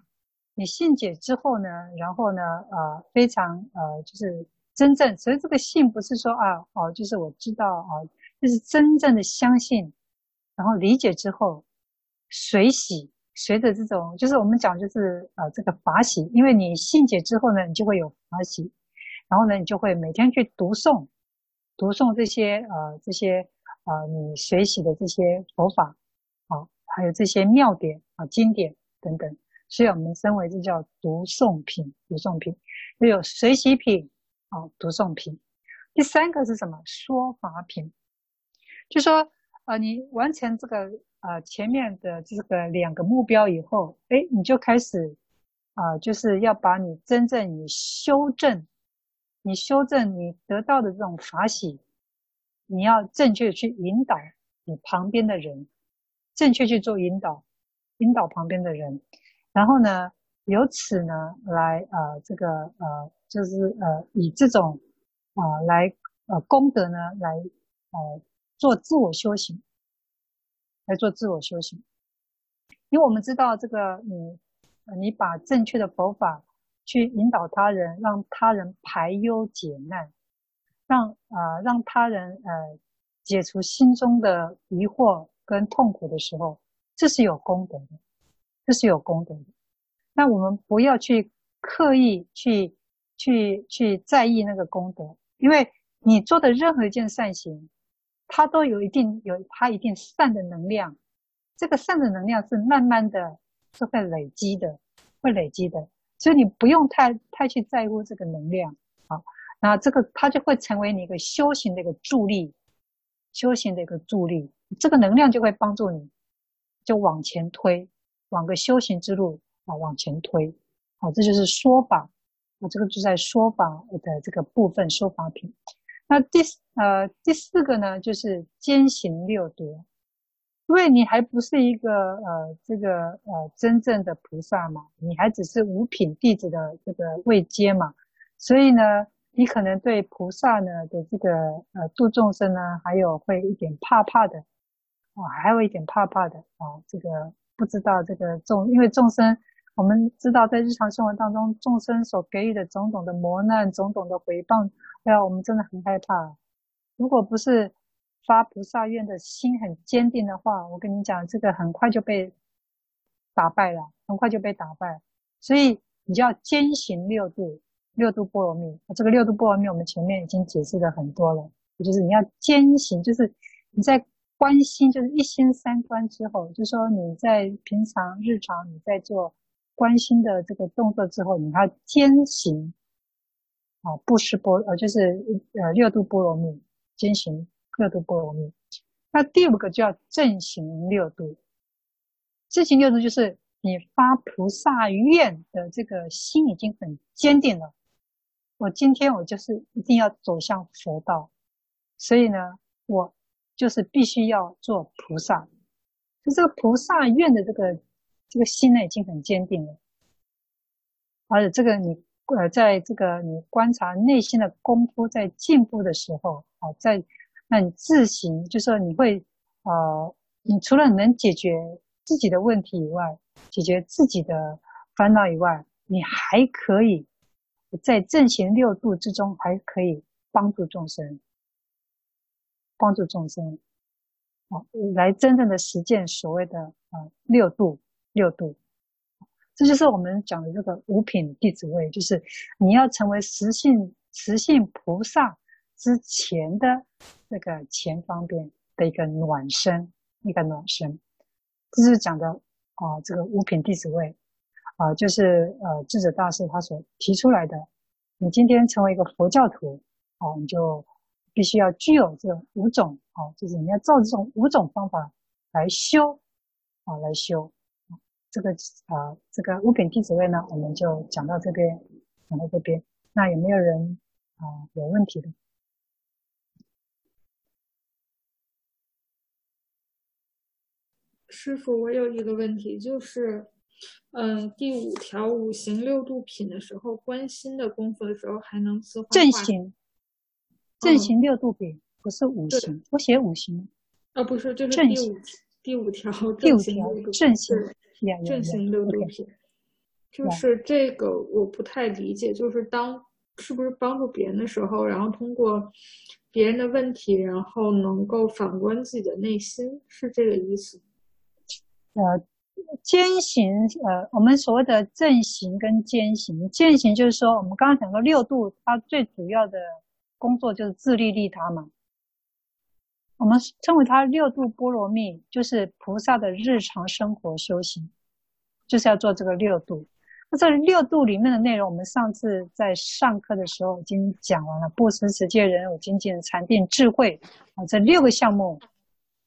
你信解之后呢，然后呢，呃，非常呃，就是真正，所以这个信不是说啊，哦，就是我知道啊，就是真正的相信。然后理解之后，随喜，随着这种，就是我们讲，就是呃，这个法喜，因为你信解之后呢，你就会有法喜，然后呢，你就会每天去读诵，读诵这些呃这些呃你随喜的这些佛法啊，还有这些妙典啊经典等等，所以我们称为这叫读诵品，读诵品，又有随喜品啊，读诵品。第三个是什么？说法品，就说。啊、你完成这个啊前面的这个两个目标以后，哎，你就开始啊、就是要把你真正你修正，你修正你得到的这种法喜，你要正确去引导你旁边的人，正确去做引导，引导旁边的人，然后呢，由此呢来呃这个呃就是呃以这种啊、来呃功德呢来呃。做自我修行，来做自我修行，因为我们知道这个你，你把正确的佛法去引导他人，让他人排忧解难，让啊、呃、让他人呃解除心中的疑惑跟痛苦的时候，这是有功德的，这是有功德的。那我们不要去刻意去去去在意那个功德，因为你做的任何一件善行。它都有一定有它一定善的能量，这个善的能量是慢慢的，是会累积的，会累积的，所以你不用太太去在乎这个能量啊，那这个它就会成为你一个修行的一个助力，修行的一个助力，这个能量就会帮助你，就往前推，往个修行之路啊往前推，好，这就是说法，我这个就在说法的这个部分说法品。那第呃第四个呢，就是兼行六度，因为你还不是一个呃这个呃真正的菩萨嘛，你还只是五品弟子的这个位阶嘛，所以呢，你可能对菩萨呢的这个呃度众生呢，还有会一点怕怕的，啊，还有一点怕怕的。啊，这个不知道这个众，因为众生，我们知道在日常生活当中，众生所给予的种种的磨难、种种的回报，哎呀，我们真的很害怕。如果不是发菩萨愿的心很坚定的话，我跟你讲，这个很快就被打败了，很快就被打败。所以你就要坚行六度，六度波罗蜜。这个六度波罗蜜，我们前面已经解释了很多了，也就是你要坚行，就是你在关心，就是一心三观之后，就说你在平常日常你在做关心的这个动作之后，你要坚行啊，布施波呃，就是呃六度波罗蜜。坚行六度波罗蜜，那第五个就要正行六度。正行六度就是你发菩萨愿的这个心已经很坚定了。我今天我就是一定要走向佛道，所以呢，我就是必须要做菩萨。就这个菩萨愿的这个这个心呢，已经很坚定了。而且这个你呃，在这个你观察内心的功夫在进步的时候啊。在，那你自行就是说你会，呃，你除了能解决自己的问题以外，解决自己的烦恼以外，你还可以在正行六度之中，还可以帮助众生，帮助众生，啊，来真正的实践所谓的啊六度六度，这就是我们讲的这个五品弟子位，就是你要成为实性实性菩萨。之前的这个前方便的一个暖身，一个暖身，这是讲的啊、这个五品弟子位啊、就是呃智者大师他所提出来的。你今天成为一个佛教徒，啊、呃，你就必须要具有这五种，啊、就是你要照这种五种方法来修，啊、来修。这个啊、呃，这个物品地址位呢，我们就讲到这边，讲到这边。那有没有人啊、呃、有问题的？师傅，我有一个问题，就是，嗯、呃，第五条五行六度品的时候，观心的功夫的时候，还能自化正行，正行六度品，不是五行，我写五行，啊，不是，就是第五第五条第五条正行，正行六度品，就是这个我不太理解，就是当是不是帮助别人的时候，然后通过别人的问题，然后能够反观自己的内心，是这个意思。呃，坚行，呃，我们所谓的正行跟坚行，坚行就是说，我们刚刚讲的六度，它最主要的工作就是自利利他嘛。我们称为它六度波罗蜜，就是菩萨的日常生活修行，就是要做这个六度。那这六度里面的内容，我们上次在上课的时候已经讲完了，布施、持戒、忍辱、精进、禅定、智慧啊，这六个项目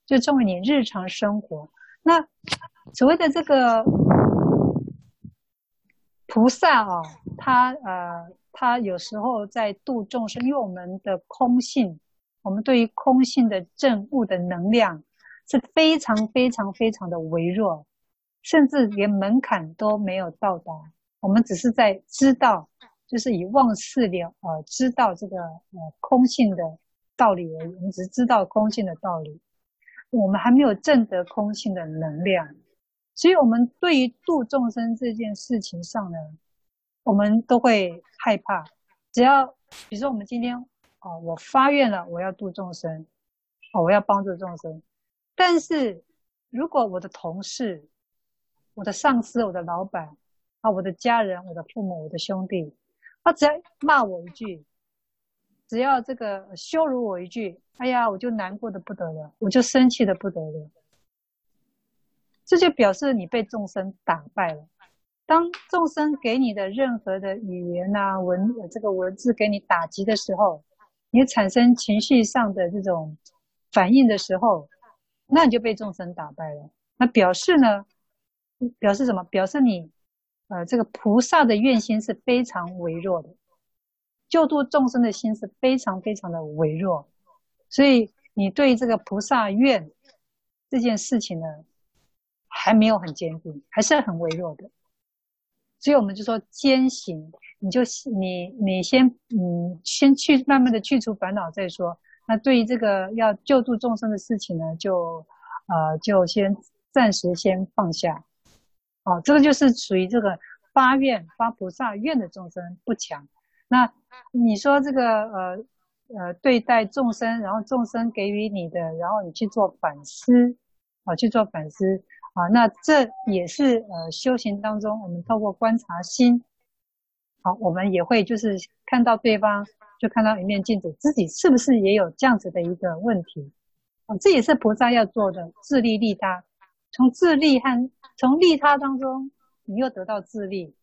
就称为你日常生活。那所谓的这个菩萨啊，他呃，他有时候在度众生，因为我们的空性，我们对于空性的证悟的能量是非常非常非常的微弱，甚至连门槛都没有到达。我们只是在知道，就是以妄识了呃，知道这个呃空性的道理而已。我们只知道空性的道理。我们还没有证得空性的能量，所以我们对于度众生这件事情上呢，我们都会害怕。只要比如说我们今天哦，我发愿了，我要度众生，哦，我要帮助众生。但是如果我的同事、我的上司、我的老板啊、我的家人、我的父母、我的兄弟，他只要骂我一句。只要这个羞辱我一句，哎呀，我就难过的不得了，我就生气的不得了。这就表示你被众生打败了。当众生给你的任何的语言啊、文这个文字给你打击的时候，你产生情绪上的这种反应的时候，那你就被众生打败了。那表示呢？表示什么？表示你，呃，这个菩萨的愿心是非常微弱的。救度众生的心是非常非常的微弱，所以你对这个菩萨愿这件事情呢，还没有很坚定，还是很微弱的。所以我们就说先行，你就你你先嗯先去慢慢的去除烦恼再说。那对于这个要救助众生的事情呢，就呃就先暂时先放下。哦，这个就是属于这个发愿发菩萨愿的众生不强。那你说这个呃呃对待众生，然后众生给予你的，然后你去做反思，啊去做反思啊，那这也是呃修行当中我们透过观察心，好，我们也会就是看到对方，就看到一面镜子，自己是不是也有这样子的一个问题？啊，这也是菩萨要做的，自利利他，从自利和从利他当中，你又得到自利。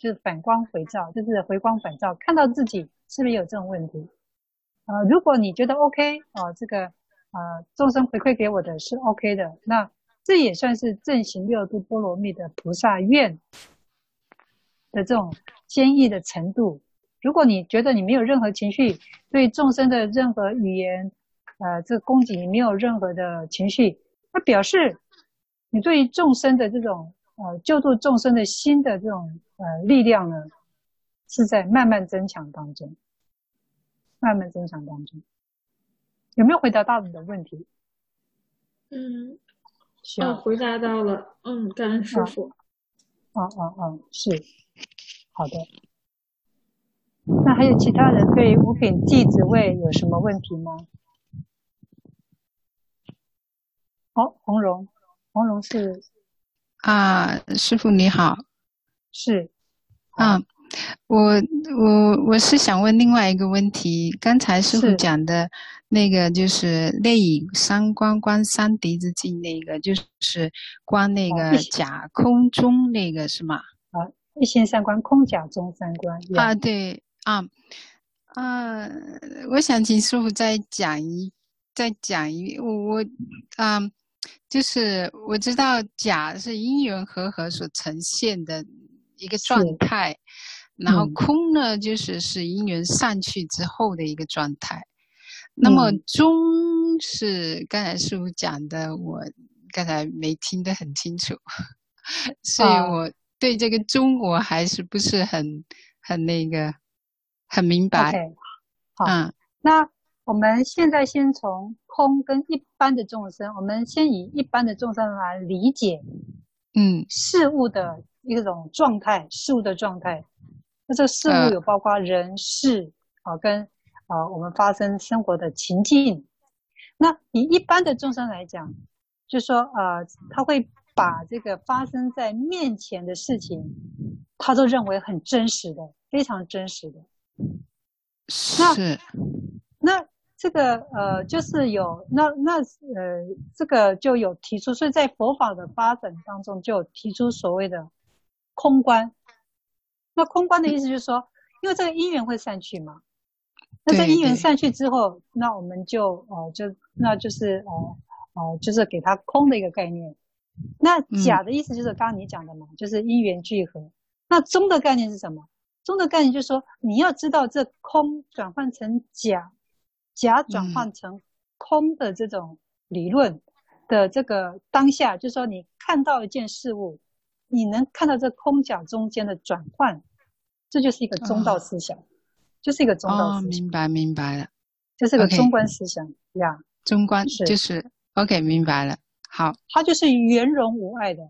就是反光回照，就是回光返照，看到自己是不是有这种问题？呃，如果你觉得 OK，哦、这个呃众生回馈给我的是 OK 的，那这也算是正行六度波罗蜜的菩萨愿的这种坚毅的程度。如果你觉得你没有任何情绪，对众生的任何语言，呃，这个供给你没有任何的情绪，那表示你对于众生的这种呃救度众生的心的这种。呃，力量呢是在慢慢增强当中，慢慢增强当中，有没有回答到你的问题？嗯，是、哦，回答到了。嗯，感恩师父。嗯嗯嗯，是，好的。那还有其他人对五品弟子位有什么问题吗？哦，红荣，红荣是啊，师傅你好。是，啊，我我我是想问另外一个问题。刚才师傅讲的那个就是内以三观观三敌之境，那个就是观那个假空中那个是吗？啊，一心三观空假中三观。啊，对啊，啊，我想请师傅再讲一再讲一我我啊，就是我知道假是因缘和合所呈现的。一个状态，然后空呢，嗯、就是是因缘散去之后的一个状态。那么中是刚才师父讲的，我刚才没听得很清楚，所以我对这个中我还是不是很很那个很明白。Okay, 好，嗯，那我们现在先从空跟一般的众生，我们先以一般的众生来理解，嗯，事物的。一种状态，事物的状态。那这个事物有包括人事啊，跟啊我们发生生活的情境。那以一般的众生来讲，就说啊，他会把这个发生在面前的事情，他都认为很真实的，非常真实的。是。那这个呃，就是有那那呃，这个就有提出，所以在佛法的发展当中，就有提出所谓的。空观，那空观的意思就是说，因为这个因缘会散去嘛，那这因缘散去之后，那我们就呃就那就是呃呃就是给它空的一个概念。那假的意思就是刚刚你讲的嘛，就是因缘聚合。那中的概念是什么？中的概念就是说，你要知道这空转换成假，假转换成空的这种理论的这个当下，就是说你看到一件事物。你能看到这空假中间的转换，这就是一个中道思想，哦、就是一个中道思想。哦，明白明白了，这是个中观思想呀。Okay. 中观是就是 OK，明白了。好，它就是圆融无碍的。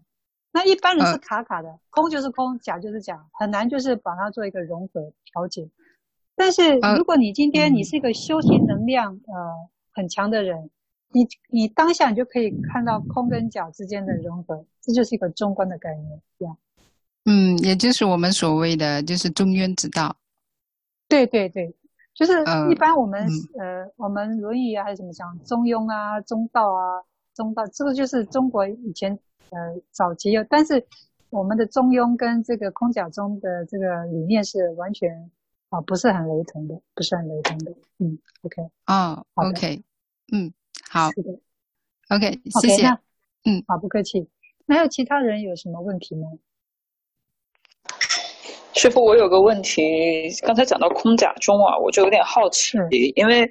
那一般人是卡卡的，哦、空就是空，假就是假，很难就是把它做一个融合调节。但是如果你今天你是一个修行能量、哦、呃很强的人。你你当下你就可以看到空跟假之间的融合，这就是一个中观的概念，这样。嗯，也就是我们所谓的就是中庸之道。对对对，就是一般我们呃，呃我们《论语》啊还是怎么讲中庸啊、中道啊、中道，这个就是中国以前呃早期有，但是我们的中庸跟这个空假中的这个理念是完全啊不是很雷同的，不是很雷同的。嗯，OK。哦，OK，嗯。好是的，OK，谢谢。Okay, 嗯，好，不客气。那还有其他人有什么问题吗？师傅，我有个问题，刚才讲到空假中啊，我就有点好奇，因为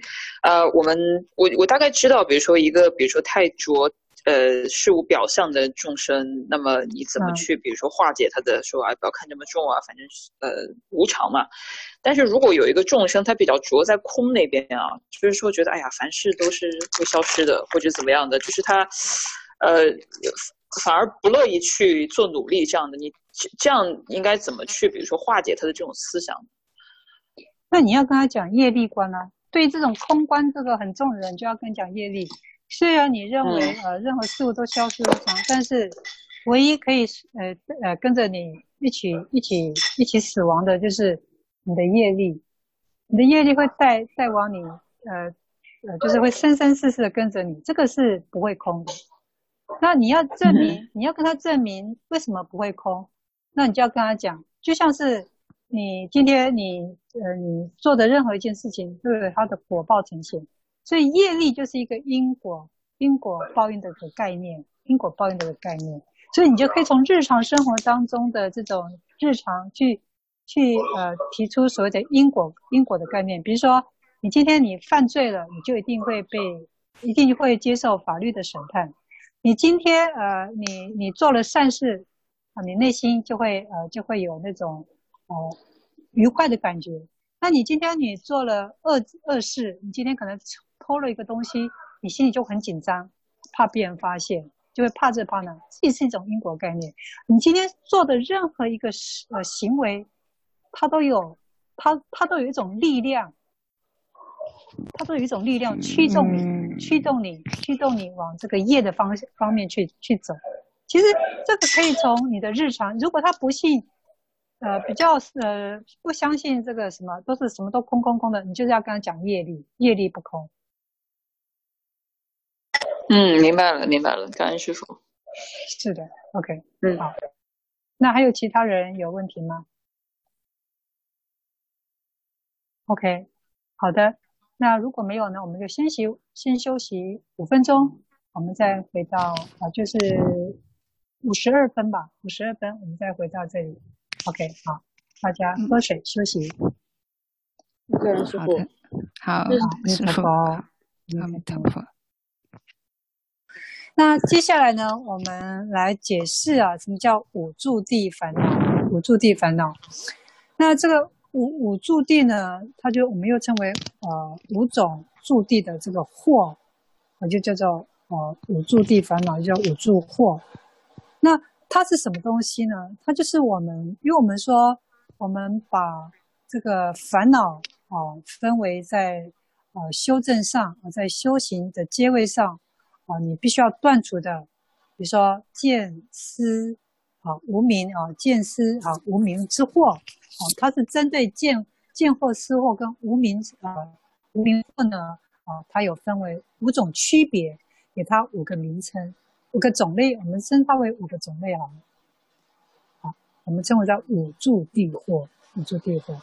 呃，我们我我大概知道，比如说一个，比如说太浊呃事物表象的众生，那么你怎么去，比如说化解他的说啊，不要看这么重啊，反正呃无常嘛。但是如果有一个众生，他比较着在空那边啊，就是说觉得哎呀，凡事都是会消失的，或者怎么样的，就是他呃反而不乐意去做努力这样的，你这样应该怎么去，比如说化解他的这种思想？那你要跟他讲业力观啊。对于这种空观这个很重的人，就要跟你讲业力。虽然你认为呃任何事物都消失无常，但是唯一可以呃呃跟着你一起一起一起死亡的就是你的业力。你的业力会带带往你呃呃，就是会生生世世的跟着你，这个是不会空的。那你要证明，你要跟他证明为什么不会空，那你就要跟他讲，就像是。你今天你呃你做的任何一件事情都有它的果报呈现，所以业力就是一个因果因果报应的一个概念，因果报应的一个概念，所以你就可以从日常生活当中的这种日常去去呃提出所谓的因果因果的概念，比如说你今天你犯罪了，你就一定会被一定会接受法律的审判，你今天呃你你做了善事啊，你内心就会呃就会有那种。呃，愉快的感觉。那你今天你做了恶恶事，你今天可能偷了一个东西，你心里就很紧张，怕别人发现，就会怕这怕那。这也是一种因果概念。你今天做的任何一个事呃行为，它都有它它都有一种力量，它都有一种力量驱动你，驱动你，驱动你往这个业的方方面去去走。其实这个可以从你的日常，如果他不信。呃，比较呃不相信这个什么都是什么都空空空的，你就是要跟他讲业力，业力不空。嗯，明白了，明白了，感恩师父。是的，OK，嗯，好。那还有其他人有问题吗？OK，好的。那如果没有呢，我们就先休先休息五分钟，我们再回到啊，就是五十二分吧，五十二分，我们再回到这里。OK，好，大家喝水休息。个人师傅，好，师傅，阿弥陀佛。那接下来呢，我们来解释啊，什么叫五住地烦恼？五住地烦恼。那这个五五住地呢，它就我们又称为呃五种住地的这个惑，啊，就叫做呃五住地烦恼，叫五住惑。那它是什么东西呢？它就是我们，因为我们说，我们把这个烦恼啊分为在呃修正上啊，在修行的阶位上啊，你必须要断除的，比如说见思啊无名啊见思啊无名之惑啊，它是针对见见惑思惑跟无名啊无明惑呢啊，它有分为五种区别，给它五个名称。五个种类，我们称它为五个种类啊。好，我们称为叫五住地惑，五住地惑。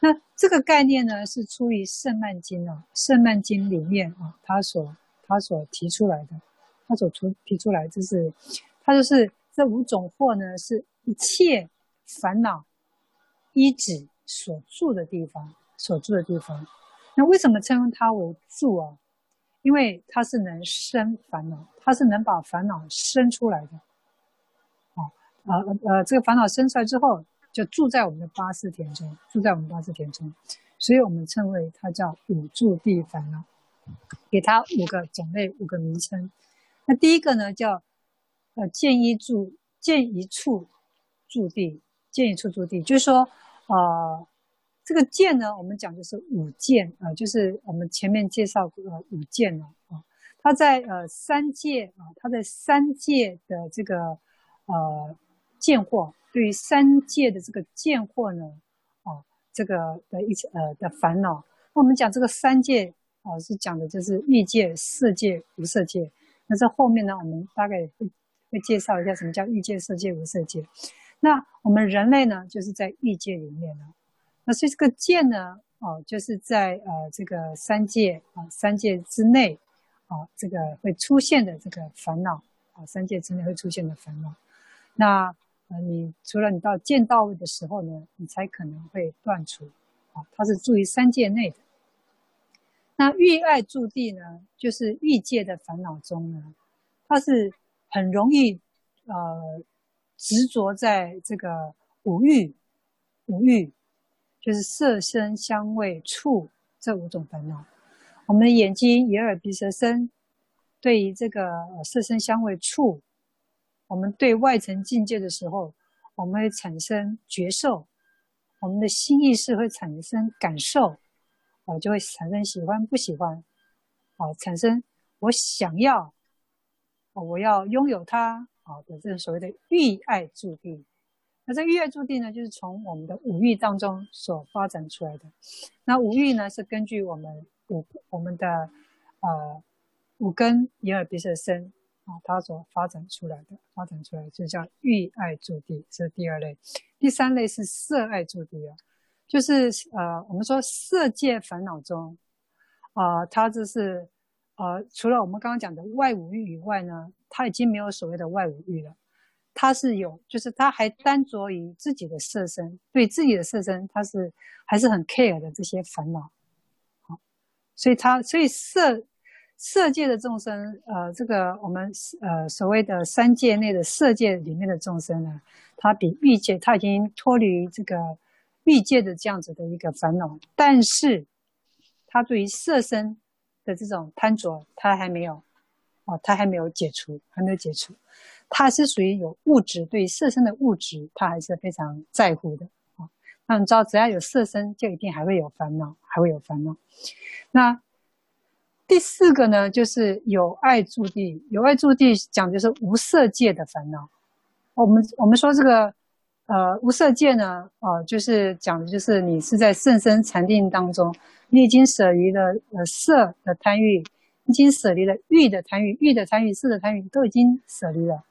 那这个概念呢，是出于《胜曼经》啊，《胜曼经》里面啊，他所他所提出来的，他所出提出来就是，他就是这五种惑呢，是一切烦恼依止所住的地方，所住的地方。那为什么称它为住啊？因为它是能生烦恼，它是能把烦恼生出来的，啊啊呃，这个烦恼生出来之后，就住在我们的八识田中，住在我们八识田中，所以我们称为它叫五住地烦恼，给它五个种类，五个名称。那第一个呢叫呃见一住，见一处住地，见一处住地，就是说。呃这个见呢，我们讲的是五见啊、呃，就是我们前面介绍过的五见呢啊，它在呃三界啊，它在三界的这个呃见惑，对于三界的这个见惑呢，啊，这个的一呃的烦恼。那我们讲这个三界啊，是讲的就是欲界、色界、无色界。那这后面呢，我们大概会会介绍一下什么叫欲界、色界、无色界。那我们人类呢，就是在欲界里面呢。那所以这个见呢，哦，就是在呃这个三界啊，三界之内，啊，这个会出现的这个烦恼啊，三界之内会出现的烦恼。那呃，你除了你到见到位的时候呢，你才可能会断除啊，它是住于三界内的。那欲爱住地呢，就是欲界的烦恼中呢，他是很容易呃执着在这个五欲，五欲就是色声香味触这五种烦恼。我们的眼睛、眼、耳、鼻、舌、身，对于这个色声香味触，我们对外层境界的时候，我们会产生觉受，我们的心意识会产生感受，啊，就会产生喜欢不喜欢，啊，产生我想要，哦，我要拥有它，哦，的这个所谓的欲爱住地。那这欲爱住地呢，就是从我们的五欲当中所发展出来的。那五欲呢，是根据我们。五我们的呃五根眼耳鼻舌身啊，它所发展出来的，发展出来就叫欲爱住地，这是第二类。第三类是色爱住地啊，就是呃我们说色界烦恼中啊、呃，它这是呃除了我们刚刚讲的外五欲以外呢，他已经没有所谓的外五欲了，他是有，就是他还单着于自己的色身，对自己的色身，他是还是很 care 的这些烦恼。好所以他，所以色色界的众生，呃，这个我们呃所谓的三界内的色界里面的众生呢，他比欲界，他已经脱离这个欲界的这样子的一个烦恼，但是他对于色身的这种贪着，他还没有，哦，他还没有解除，还没有解除，他是属于有物质，对于色身的物质，他还是非常在乎的啊。那你知道，只要有色身，就一定还会有烦恼，还会有烦恼。那第四个呢，就是有爱住地。有爱住地讲的就是无色界的烦恼。我们我们说这个，呃，无色界呢，呃，就是讲的就是你是在甚深禅定当中，你已经舍离了呃色的贪欲，已经舍离了欲的贪欲，欲的贪欲，色的贪欲都已经舍离了，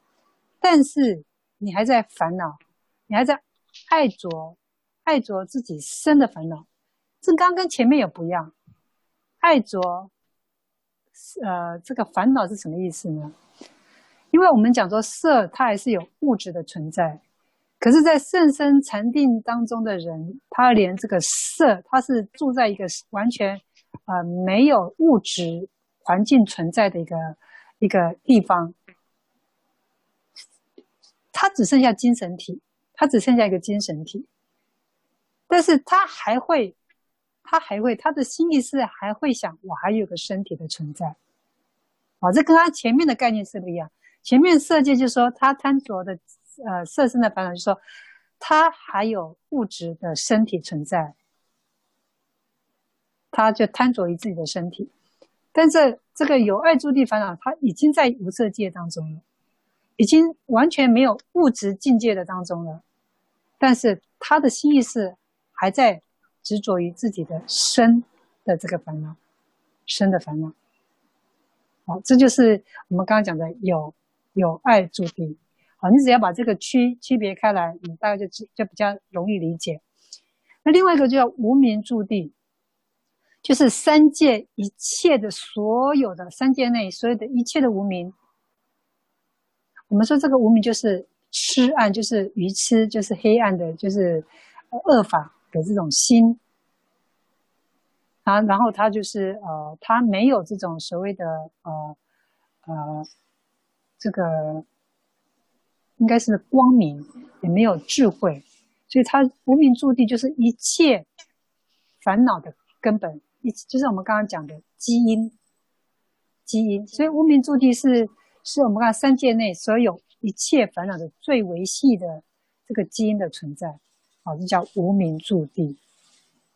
但是你还在烦恼，你还在爱着。爱着自己身的烦恼，这刚跟前面也不一样。爱着，呃，这个烦恼是什么意思呢？因为我们讲说色，它还是有物质的存在。可是，在甚深禅定当中的人，他连这个色，他是住在一个完全呃没有物质环境存在的一个一个地方，他只剩下精神体，他只剩下一个精神体。但是他还会，他还会，他的心意识还会想，我还有个身体的存在，啊，这跟他前面的概念是不一样。前面色界就是说他贪着的，呃，色身的烦恼，就是说他还有物质的身体存在，他就贪着于自己的身体。但是这个有爱住地烦恼，他已经在无色界当中了，已经完全没有物质境界的当中了，但是他的心意识。还在执着于自己的身的这个烦恼，身的烦恼。好，这就是我们刚刚讲的有有爱住地。好，你只要把这个区区别开来，你大概就就比较容易理解。那另外一个就叫无明住地，就是三界一切的所有的三界内所有的一切的无明。我们说这个无明就是痴暗，就是愚痴，就是黑暗的，就是恶法。的这种心，啊，然后他就是呃，他没有这种所谓的呃呃，这个应该是光明，也没有智慧，所以他无明住地就是一切烦恼的根本，一就是我们刚刚讲的基因，基因。所以无明住地是是我们看三界内所有一切烦恼的最维系的这个基因的存在。好，这叫无明住地，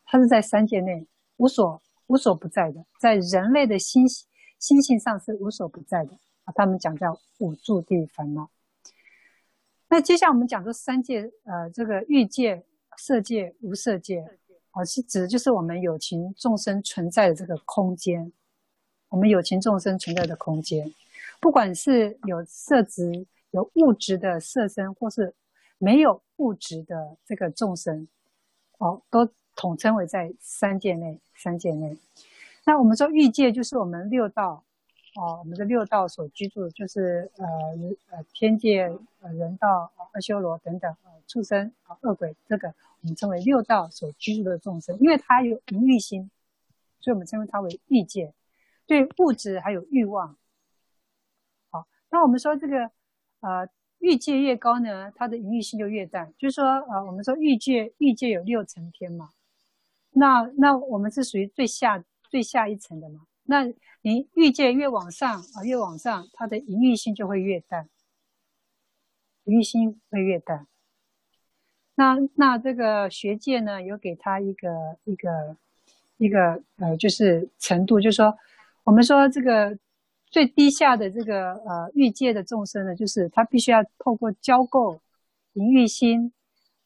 它是在三界内无所无所不在的，在人类的心心性上是无所不在的。他们讲叫五住地烦恼。那接下来我们讲这三界，呃，这个欲界、色界、无色界，啊，是指的就是我们有情众生存在的这个空间。我们有情众生存在的空间，不管是有色质、有物质的色身，或是没有。物质的这个众生，哦，都统称为在三界内。三界内，那我们说欲界就是我们六道，哦，我们的六道所居住，就是呃呃天界、呃人道、阿修罗等等，呃畜生啊、恶鬼，这个我们称为六道所居住的众生，因为他有淫欲心，所以我们称为他为欲界，对物质还有欲望。好，那我们说这个呃欲界越高呢，它的淫欲性就越淡。就是说呃，我们说欲界欲界有六层天嘛，那那我们是属于最下最下一层的嘛。那你欲界越往上啊，越往上，它的淫欲性就会越淡，淫欲性会越淡。那那这个学界呢，有给他一个一个一个呃，就是程度，就是说，我们说这个最低下的这个呃欲界的众生呢，就是他必须要透过交媾淫欲心，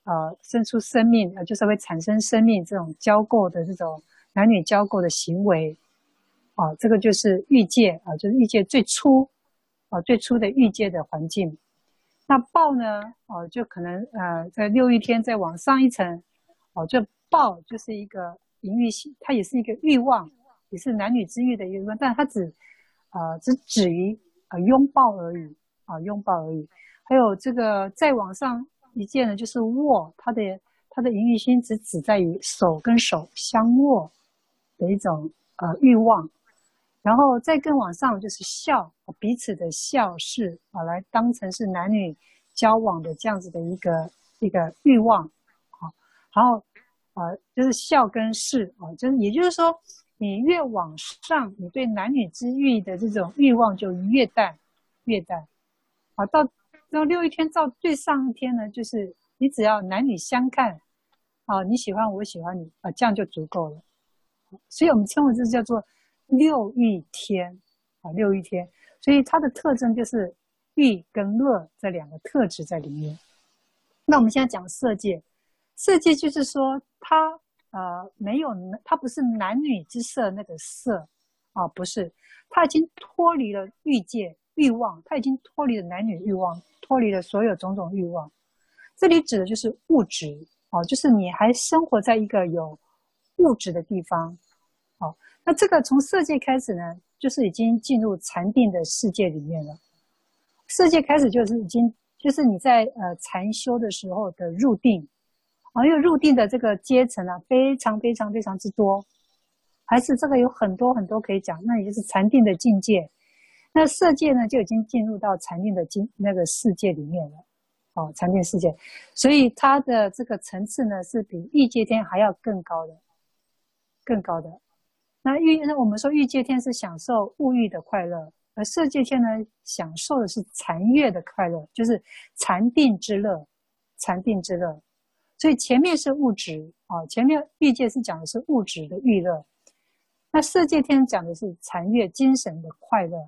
呃，生出生命，呃，就是会产生生命这种交媾的这种男女交媾的行为，啊、这个就是欲界啊、就是欲界最初啊、最初的欲界的环境。那报呢？哦，就可能呃，在六欲天再往上一层，哦，就报就是一个淫欲性，它也是一个欲望，也是男女之欲的欲望，但它只，呃，只止于呃拥抱而已，啊，拥抱而已。还有这个再往上一件呢，就是握，它的它的淫欲心只止在于手跟手相握的一种呃欲望。然后再更往上就是笑，彼此的笑视啊，来当成是男女交往的这样子的一个一个欲望，啊，然后啊就是笑跟事啊，就是也就是说，你越往上，你对男女之欲的这种欲望就越淡越淡，啊，到到六一天到最上一天呢，就是你只要男女相看，啊，你喜欢我喜欢你啊，这样就足够了，所以我们称为这叫做。六欲天啊，六欲天，所以它的特征就是欲跟乐这两个特质在里面。那我们现在讲色界，色界就是说它呃没有，它不是男女之色那个色啊，不是，它已经脱离了欲界欲望，它已经脱离了男女欲望，脱离了所有种种欲望。这里指的就是物质啊，就是你还生活在一个有物质的地方。那这个从色界开始呢，就是已经进入禅定的世界里面了。色界开始就是已经，就是你在呃禅修的时候的入定，啊，因为入定的这个阶层啊，非常非常非常之多，还是这个有很多很多可以讲。那也就是禅定的境界。那色界呢，就已经进入到禅定的境那个世界里面了，哦，禅定世界，所以它的这个层次呢，是比欲界天还要更高的，更高的。那欲，那我们说欲界天是享受物欲的快乐，而色界天呢，享受的是禅悦的快乐，就是禅定之乐，禅定之乐。所以前面是物质啊，前面欲界是讲的是物质的欲乐，那色界天讲的是禅悦精神的快乐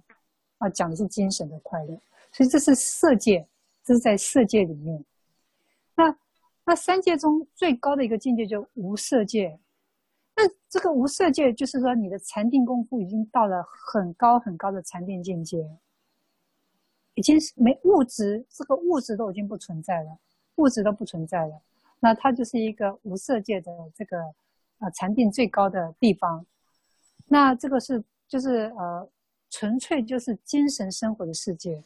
啊，讲的是精神的快乐。所以这是色界，这是在色界里面。那那三界中最高的一个境界就无色界。这个无色界，就是说你的禅定功夫已经到了很高很高的禅定境界，已经是没物质，这个物质都已经不存在了，物质都不存在了。那它就是一个无色界的这个呃禅定最高的地方。那这个是就是呃纯粹就是精神生活的世界，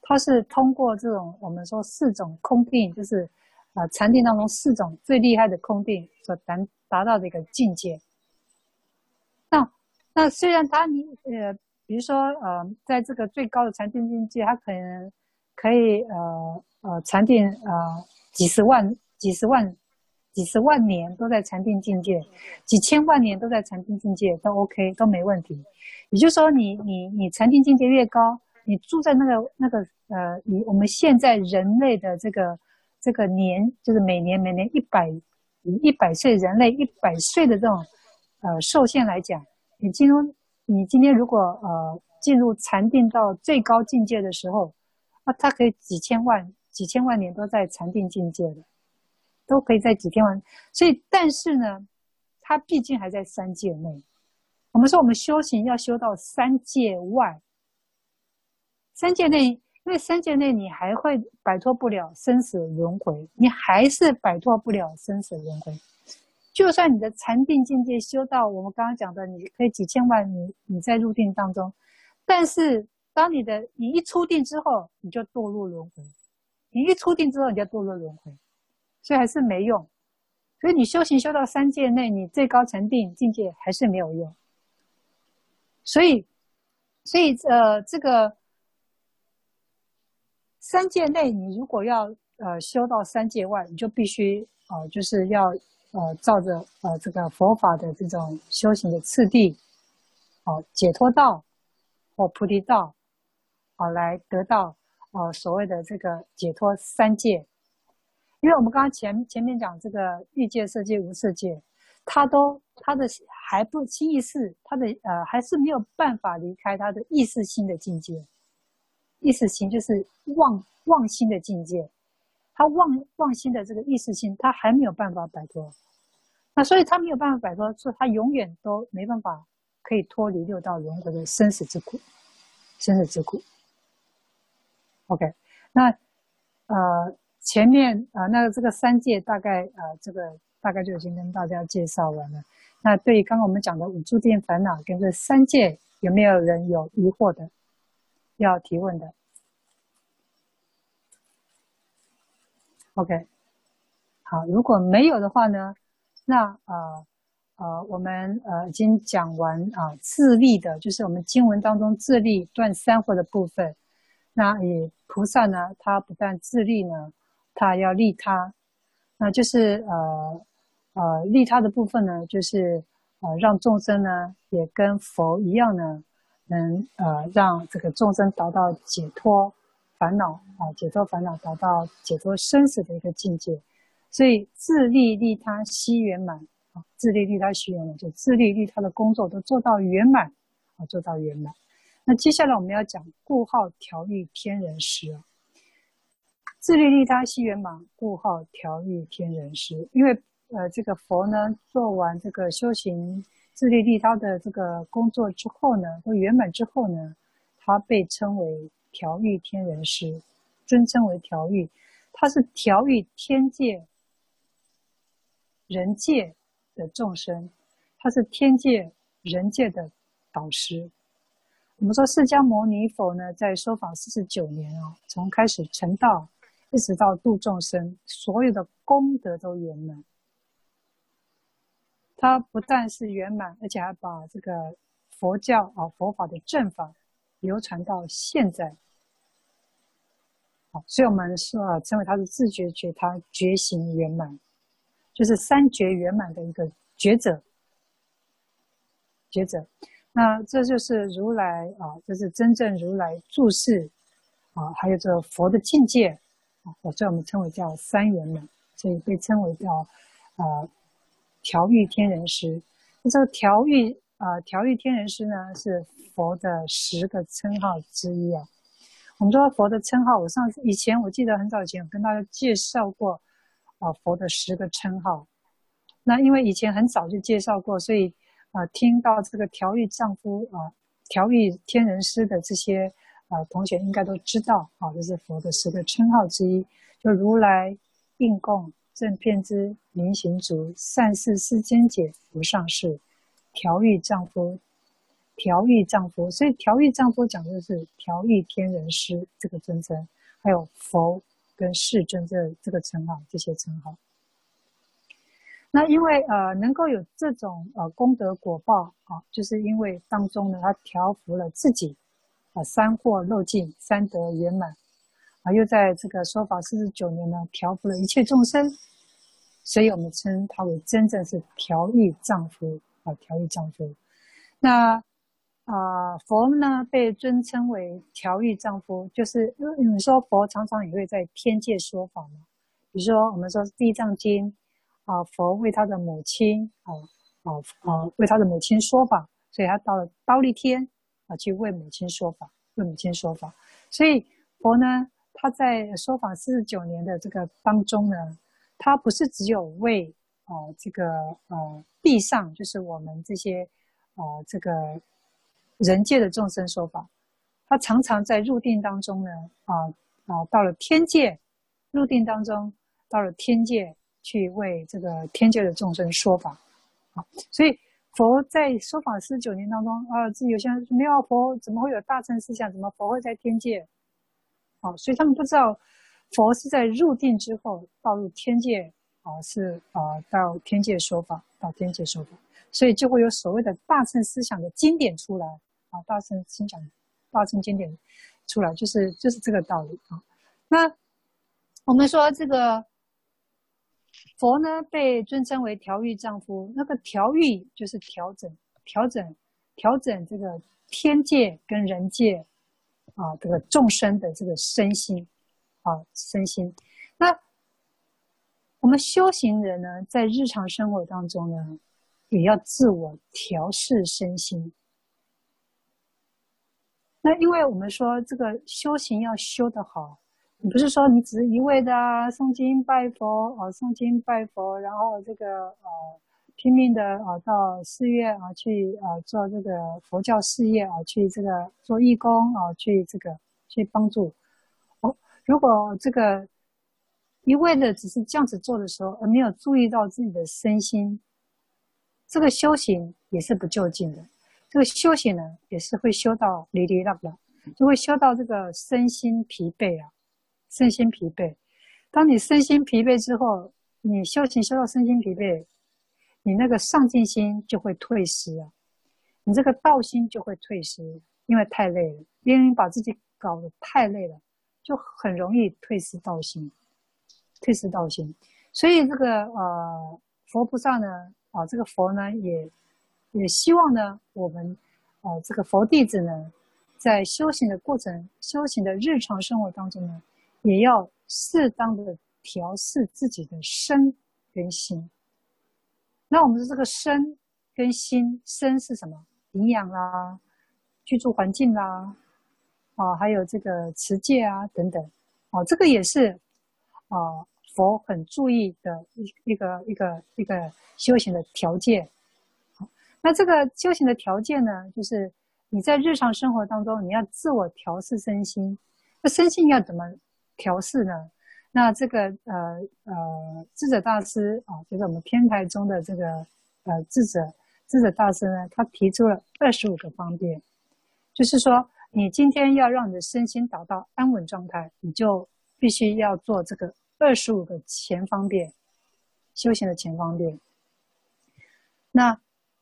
它是通过这种我们说四种空定，就是啊禅定当中四种最厉害的空定所达。达到的一个境界。那那虽然他你呃，比如说呃，在这个最高的禅定境界，他可能可以呃呃禅定呃几十万、几十万、几十万年都在禅定境界，几千万年都在禅定境界都 OK 都没问题。也就是说你，你你你禅定境界越高，你住在那个那个呃，以我们现在人类的这个这个年，就是每年每年一百。以一百岁人类一百岁的这种呃寿限来讲，你进入你今天如果呃进入禅定到最高境界的时候，那它可以几千万几千万年都在禅定境界的，都可以在几千万。所以，但是呢，它毕竟还在三界内。我们说我们修行要修到三界外，三界内。因为三界内你还会摆脱不了生死轮回，你还是摆脱不了生死轮回。就算你的禅定境界修到我们刚刚讲的，你可以几千万你你在入定当中，但是当你的你一出定之后，你就堕入轮回。你一出定之后，你就堕入轮回，所以还是没用。所以你修行修到三界内，你最高禅定境界还是没有用。所以，所以呃，这个。三界内，你如果要呃修到三界外，你就必须呃就是要呃照着呃这个佛法的这种修行的次第，哦、解脱道或菩提道，好、呃、来得到呃所谓的这个解脱三界。因为我们刚刚前前面讲这个欲界、色界、无色界，他都他的还不清意识，他的呃还是没有办法离开他的意识心的境界。意识心就是妄妄心的境界，他妄妄心的这个意识心，他还没有办法摆脱。那所以他没有办法摆脱，所以他永远都没办法可以脱离六道轮回的生死之苦，生死之苦。OK，那呃。前面啊、呃，那个这个三界大概啊、呃，这个大概就已经跟大家介绍完了。那对于刚刚我们讲的五诸殿烦恼跟这三界，有没有人有疑惑的，要提问的？OK，好，如果没有的话呢，那呃呃，我们呃已经讲完啊、自立的，就是我们经文当中自立断三惑的部分。那以菩萨呢，他不但自立呢。他要利他，那就是呃呃利他的部分呢，就是呃让众生呢也跟佛一样呢，能呃让这个众生达到解脱烦恼啊，解脱烦恼，达到解脱生死的一个境界。所以自利利他悉圆满啊，自利利他悉圆满，就自利利他的工作都做到圆满啊，做到圆满。那接下来我们要讲故号调御天人师啊。自利利他悉圆满，故号调御天人师。因为呃，这个佛呢，做完这个修行自利利他的这个工作之后呢，都圆满之后呢，他被称为调御天人师，尊称为调御。他是调御天界、人界的众生，他是天界、人界的导师。我们说释迦牟尼佛呢，在说法四十九年哦，从开始成道。一直到度众生，所有的功德都圆满。他不但是圆满，而且还把这个佛教啊佛法的正法流传到现在。好，所以我们说啊，称为他是自觉觉他觉行圆满，就是三觉圆满的一个觉者。觉者，那这就是如来啊，这是真正如来住世啊，还有这佛的境界啊。所以我们称为叫三圆满，所以被称为叫呃调御天人师。那这个调御啊调御天人师呢，是佛的十个称号之一啊。我们说佛的称号，我上次以前我记得很早以前有跟大家介绍过啊佛的十个称号。那因为以前很早就介绍过，所以啊听到这个调御丈夫啊调御天人师的这些。啊，同学应该都知道，啊，这是佛的十个称号之一，就如来应供正遍知明行足善逝世间解无上士调御丈夫，调御丈夫，所以调御丈夫讲的是调御天人师这个尊称，还有佛跟世尊这这个称号，这些称号。那因为呃能够有这种呃功德果报啊，就是因为当中呢他调伏了自己啊。三惑漏尽，三德圆满，啊，又在这个说法四十九年呢，调伏了一切众生，所以我们称他为真正是调御丈夫啊，调御丈夫。那啊、佛呢被尊称为调御丈夫，就是你们说佛常常也会在天界说法嘛，比如说我们说《地藏经》啊，佛为他的母亲啊啊啊为他的母亲说法，所以他到了忉利天。啊，去为母亲说法，为母亲说法。所以佛呢，他在说法四十九年的这个当中呢，他不是只有为啊、呃、这个呃地上，就是我们这些啊、呃、这个人界的众生说法，他常常在入定当中呢，啊、啊到了天界，入定当中到了天界去为这个天界的众生说法，啊，所以。佛在说法四十九年当中，啊，这有些人说没有佛，怎么会有大乘思想？怎么佛会在天界？啊，所以他们不知道，佛是在入定之后，到入天界，啊，是啊，到天界说法，到天界说法，所以就会有所谓的大乘思想的经典出来，啊，大乘思想，大乘经典出来，就是就是这个道理啊。那我们说这个佛呢，被尊称为调御丈夫，那个调御就是调整、调整、调整这个天界跟人界啊，这个众生的这个身心啊，身心。那我们修行人呢，在日常生活当中呢，也要自我调适身心。那因为我们说这个修行要修得好，你不是说你只是一味的诵经拜佛啊诵经拜佛，然后这个呃拼命的啊到寺院啊去啊做这个佛教事业啊去这个做义工啊去这个去帮助。如果这个一味的只是这样子做的时候，而没有注意到自己的身心，这个修行也是不究竟的。这个修行呢，也是会修到哩哩啦啦，就会修到这个身心疲惫啊，身心疲惫。当你身心疲惫之后，你修行修到身心疲惫，你那个上进心就会退失啊，你这个道心就会退失，因为太累了，因为把自己搞得太累了，就很容易退失道心，退失道心。所以这个呃佛菩萨呢，啊这个佛呢也。也希望呢，我们，呃，这个佛弟子呢，在修行的过程、修行的日常生活当中呢，也要适当的调试自己的身跟心。那我们的这个身跟心，身是什么？营养啦，居住环境啦，啊，啊还有这个持戒啊等等，啊，这个也是啊，佛很注意的一一个一个一个修行的条件。那这个修行的条件呢，就是你在日常生活当中，你要自我调试身心。那身心要怎么调试呢？那这个呃呃智者大师啊，就是我们天台中的这个呃智者智者大师呢，他提出了二十五个方便，就是说你今天要让你的身心达到安稳状态，你就必须要做这个二十五个前方便，修行的前方便。那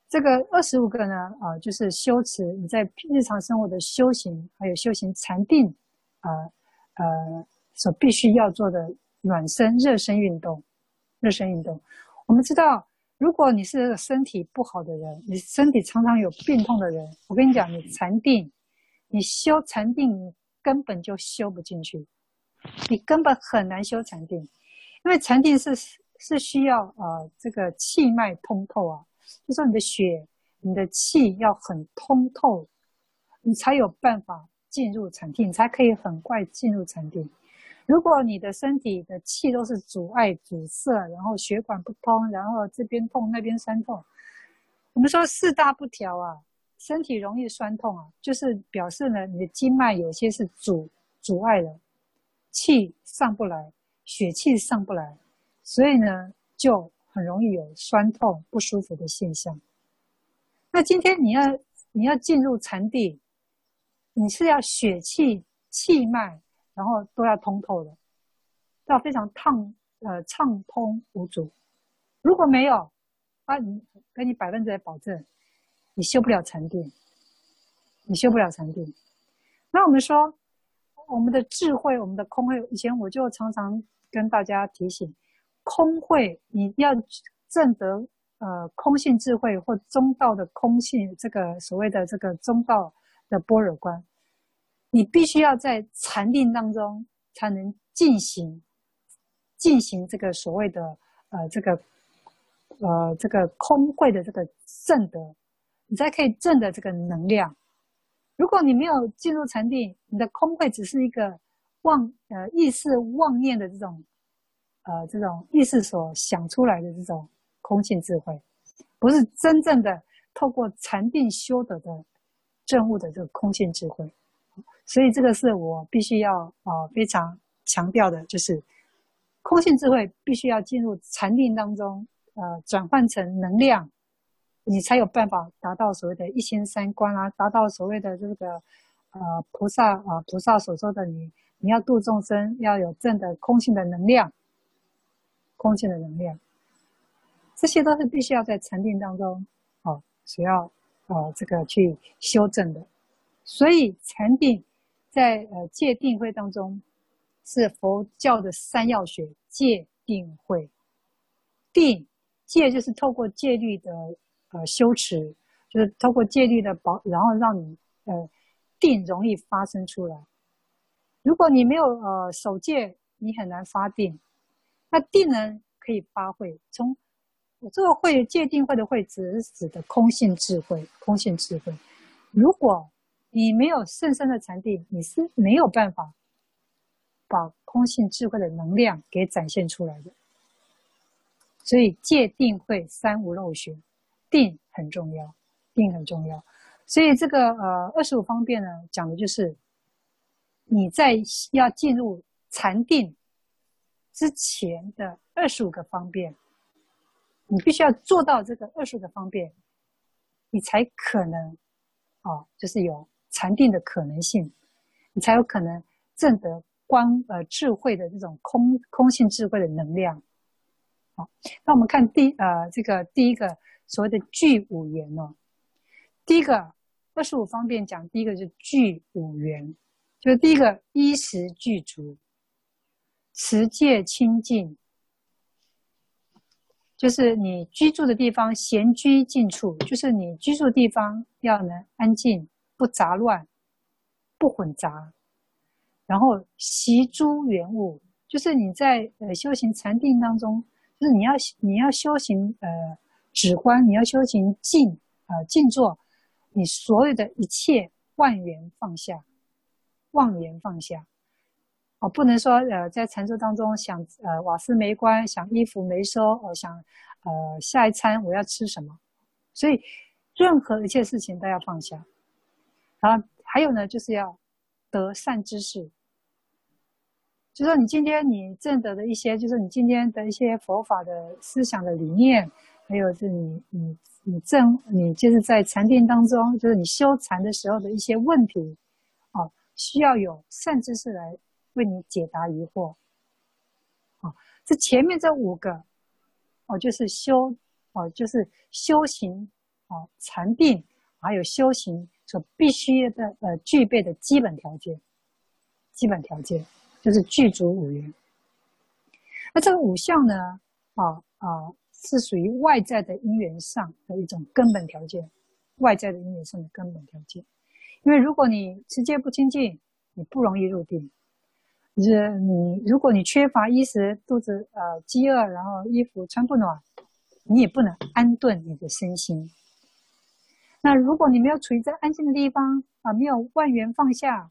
这个二十五个呢，啊、就是修持你在日常生活的修行，还有修行禅定，啊、呃，所必须要做的暖身、热身运动，热身运动。我们知道，如果你是身体不好的人，你身体常常有病痛的人，我跟你讲，你禅定，你修禅定，你根本就修不进去，你根本很难修禅定，因为禅定是是需要、呃，这个气脉通透啊。就说你的血、你的气要很通透，你才有办法进入禅定，你才可以很快进入禅定。如果你的身体的气都是阻碍、阻塞，然后血管不通，然后这边痛那边酸痛，我们说四大不调啊，身体容易酸痛啊，就是表示呢，你的经脉有些是阻阻碍了，气上不来，血气上不来，所以呢就。很容易有酸痛不舒服的现象。那今天你要你要进入禅定，你是要血气气脉，然后都要通透的，要非常畅呃畅通无阻。如果没有，啊，你给你百分之百保证，你修不了禅定，你修不了禅定。那我们说，我们的智慧，我们的空慧，以前我就常常跟大家提醒。空慧，你要证得呃空性智慧或中道的空性，这个所谓的这个中道的般若观，你必须要在禅定当中才能进行进行这个所谓的呃这个呃这个空慧的这个证得，你才可以证得这个能量。如果你没有进入禅定，你的空慧只是一个妄呃意识妄念的这种。呃，这种意识所想出来的这种空性智慧，不是真正的透过禅定修得的证悟的这个空性智慧，所以这个是我必须要啊、呃、非常强调的，就是空性智慧必须要进入禅定当中，呃，转换成能量，你才有办法达到所谓的一心三观啊，达到所谓的这个呃菩萨啊、菩萨所说的你你要度众生，要有正的空性的能量。空性的能量，这些都是必须要在禅定当中，哦，需要呃这个去修正的。所以禅定在呃戒定慧当中，是佛教的三要学：戒、定、慧。定戒就是透过戒律的呃修持，就是透过戒律的保，然后让你呃定容易发生出来。如果你没有呃守戒，你很难发定。那定呢，可以发慧。从我这个会戒定慧的慧，只是指的空性智慧，空性智慧。如果你没有甚深的禅定，你是没有办法把空性智慧的能量给展现出来的。所以戒定慧三无漏学，定很重要，定很重要。所以这个呃二十五方便呢，讲的就是你在要进入禅定之前的二十五个方便，你必须要做到这个二十五个方便，你才可能、哦，就是有。禅定的可能性，你才有可能证得光呃智慧的这种空空性智慧的能量。好，那我们看第呃这个第一个所谓的具五缘哦，第一个二十五方便讲，第一个是具五缘，就是第一个衣食具足，持戒清净，就是你居住的地方闲居静处，就是你居住地方要能安静。不杂乱，不混杂，然后习诸缘物，就是你在呃修行禅定当中，就是你要你要修行呃止观，你要修行静啊、呃、静坐，你所有的一切妄缘放下，妄言放下，哦，不能说呃在禅坐当中想呃瓦斯没关，想衣服没收，呃想呃下一餐我要吃什么，所以任何一切事情都要放下。然后还有呢，就是要得善知识。就说你今天你证得的一些，就是你今天的一些佛法的思想的理念，还有是你你你正你就是在禅定当中，就是你修禅的时候的一些问题，啊，需要有善知识来为你解答疑惑。啊，这前面这五个，哦，就是修，哦，就是修行，哦，禅定，还有修行。所必须的呃具备的基本条件，基本条件就是具足五缘。那这个五相呢，啊啊是属于外在的因缘上的一种根本条件，外在的因缘上的根本条件。因为如果你持戒不清净，你不容易入定。是你如果你缺乏衣食，肚子呃饥饿，然后衣服穿不暖，你也不能安顿你的身心。那如果你没有处于在安静的地方啊，没有万缘放下，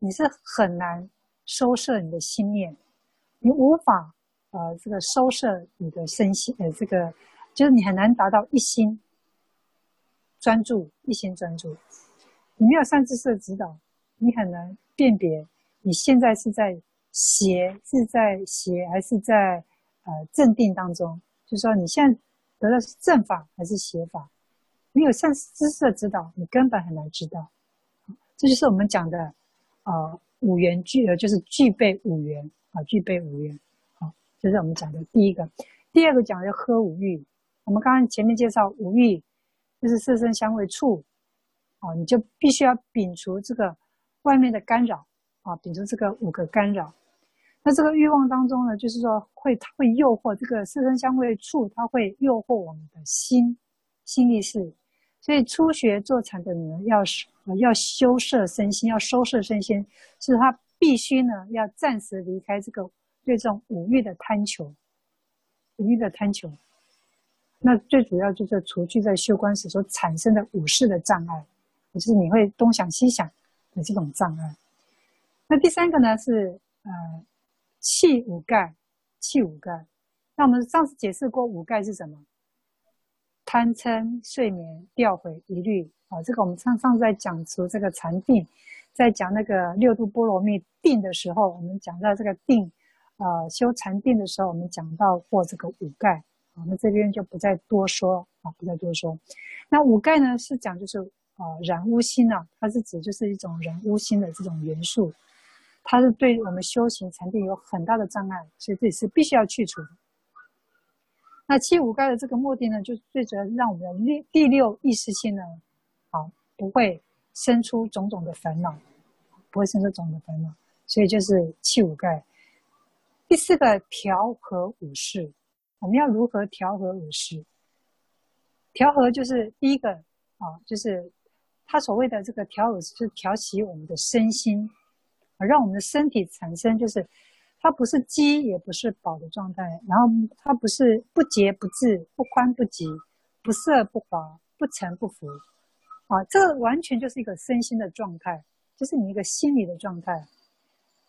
你是很难收摄你的心念，你无法呃这个收摄你的身心，呃这个就是你很难达到一心专注，一心专注。你没有善知识的指导，你很难辨别你现在是在邪是在邪还是在呃正定当中，就是说你现在得的是正法还是邪法。没有善知识的指导，你根本很难知道。这就是我们讲的，呃，五缘具，呃，就是具备五缘啊，具备五缘。这是我们讲的第一个。第二个讲的喝五欲。我们刚刚前面介绍五欲，就是色声香味触，啊，你就必须要摒除这个外面的干扰啊，摒除这个五个干扰。那这个欲望当中呢，就是说会会诱惑这个色声香味触，它会诱惑我们的心，心意识。所以初学坐禅的人要要修摄身心，要收摄身心，是他必须呢要暂时离开这个对这种五欲的贪求，五欲的贪求。那最主要就是除去在修观时所产生的五事的障碍，也就是你会东想西想的这种障碍。那第三个呢是呃弃五盖，弃五盖。那我们上次解释过五盖是什么？贪嗔、睡眠、掉悔、疑虑，啊，这个我们上上次在讲除这个禅定，在讲那个六度波罗蜜定的时候，我们讲到这个定，呃，修禅定的时候，我们讲到过这个五盖，啊，那这边就不再多说，啊，不再多说。那五盖呢，是讲就是，呃，染污心啊，它是指就是一种染污心的这种元素，它是对我们修行禅定有很大的障碍，所以这里是必须要去除。那弃五盖的这个目的呢，就最主要是让我们的第第六意识心呢，啊，不会生出种种的烦恼，不会生出种种的烦恼。所以就是气五盖。第四个调和五事，我们要如何调和五事？调和就是第一个啊，就是他所谓的这个调和，就是调息我们的身心，啊，让我们的身体产生就是。它不是饥也不是饱的状态，然后它不是不节不制、不宽不急、不涩不滑、不沉不浮，啊，这完全就是一个身心的状态，就是你一个心理的状态。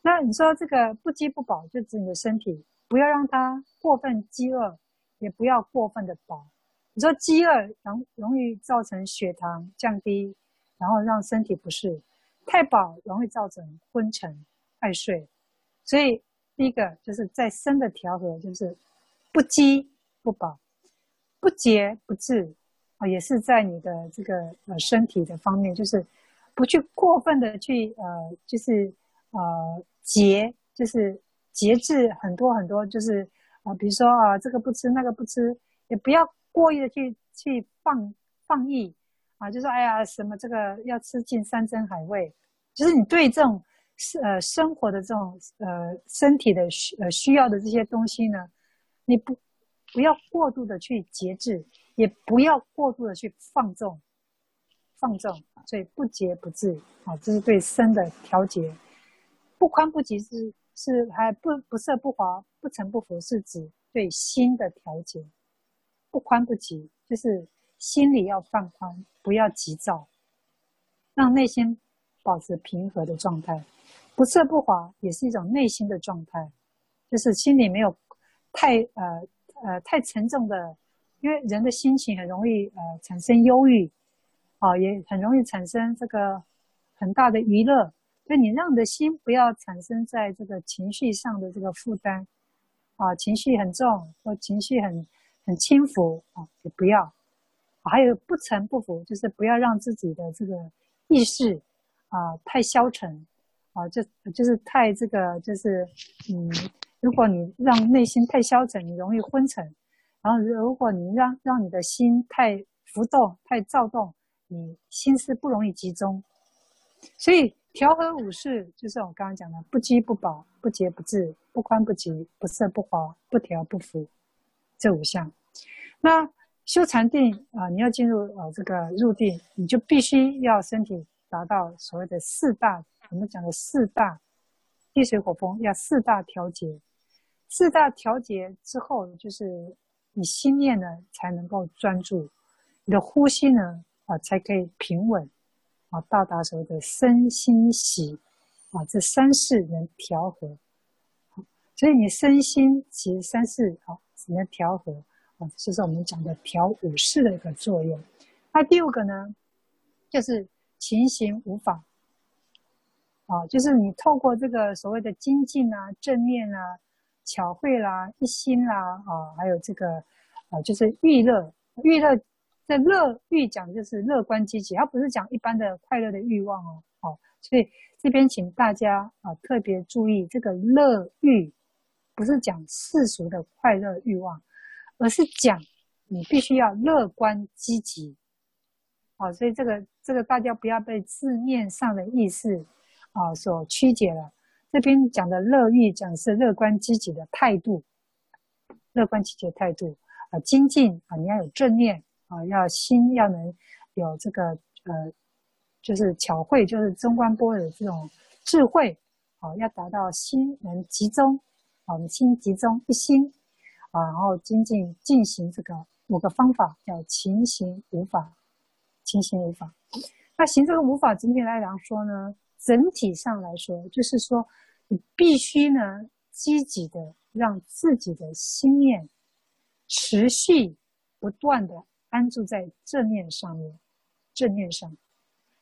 那你说这个不饥不饱，就指你的身体，不要让它过分饥饿，也不要过分的饱。你说饥饿容容易造成血糖降低，然后让身体不适；太饱容易造成昏沉、爱睡，所以。第一个就是在身的调和，就是不饥不饱，不节不制啊，也是在你的这个呃身体的方面，就是不去过分的去呃，就是呃节，就是节制很多很多，就是啊、比如说啊，这个不吃那个不吃，也不要过意的去去放放逸啊，就说哎呀什么这个要吃尽山珍海味，就是你对这种。呃，生活的这种呃，身体的需呃需要的这些东西呢，你不不要过度的去节制，也不要过度的去放纵，放纵，所以不节不制啊，这是对身的调节。不宽不急是是还不不涩不滑不沉不浮，是指对心的调节。不宽不急就是心里要放宽，不要急躁，让内心保持平和的状态。不涩不滑也是一种内心的状态，就是心里没有太呃呃太沉重的，因为人的心情很容易呃产生忧郁，啊，也很容易产生这个很大的娱乐，所以你让你的心不要产生在这个情绪上的这个负担，啊，情绪很重或情绪很很轻浮啊，也不要，还有不沉不浮，就是不要让自己的这个意识啊太消沉。啊，就就是太这个，就是嗯，如果你让内心太消沉，你容易昏沉；然后如果你让让你的心太浮动、太躁动，你心思不容易集中。所以调和五事就是我刚刚讲的：不饥不饱、不节不制、不宽不急、不色不滑、不调不浮这五项。那修禅定啊、你要进入呃这个入定，你就必须要身体达到所谓的四大。我们讲的四大地水火风要四大调节，四大调节之后，就是你心念呢才能够专注，你的呼吸呢啊才可以平稳到达所谓的身心喜啊，这三世能调和。所以你身心其实三世啊只能调和啊，这是我们讲的调五识的一个作用。那第五个呢，就是勤行五法。啊，就是你透过这个所谓的精进啊、正念啊、巧慧啦、一心啦，啊，还有这个，啊，就是乐乐，乐乐这乐欲讲就是乐观积极，它不是讲一般的快乐的欲望哦，哦，所以这边请大家啊特别注意，这个乐欲不是讲世俗的快乐欲望，而是讲你必须要乐观积极，啊，所以这个这个大家不要被字面上的意思。啊，所曲解了。这边讲的乐欲，讲是乐观积极的态度，乐观积极的态度啊，精进啊，你要有正念啊，要心要能有这个呃，就是巧慧，就是中观波的这种智慧啊，要达到心能集中啊，心集中一心啊，然后精进进行这个五个方法，叫勤行五法，勤行五法。那行这个五法，整体来讲说呢？整体上来说，就是说，你必须呢，积极的让自己的心念持续不断的安住在正念上面，正念上，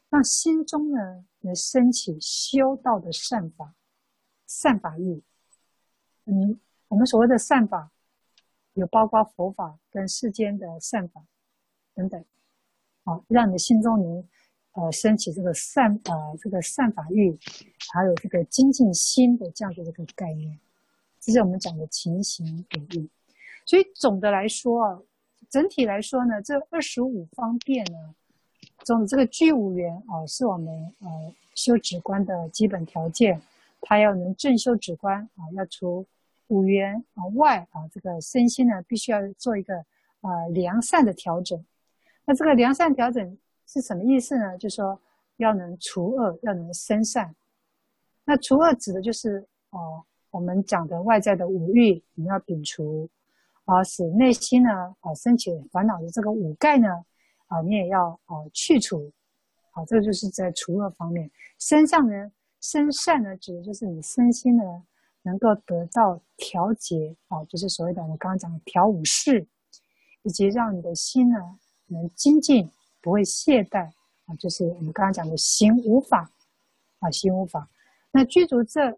让心中呢能升起修道的善法，善法欲。嗯，我们所谓的善法，有包括佛法跟世间的善法等等，好，让你心中能。呃，升起这个善呃，这个善法欲，还有这个精进心的这样的一个概念，这是我们讲的情形比喻。所以总的来说啊，整体来说呢，这二十五方便呢，总这个具五缘啊，是我们呃修止观的基本条件。他要能正修止观啊，要除五缘啊外啊，这个身心呢，必须要做一个啊良善的调整。那这个良善调整是什么意思呢？就是说要能除恶，要能生善。那除恶指的就是哦，我们讲的外在的五欲，你要摒除，啊，使内心呢啊升起烦恼的这个五盖呢啊，你也要啊去除。啊，这就是在除恶方面。身上呢，身善呢，指的就是你身心呢能够得到调节，啊，就是所谓的我刚刚讲的调五事，以及让你的心呢能精进，不会懈怠，啊，就是我们刚刚讲的行无法，啊，行无法。那具足这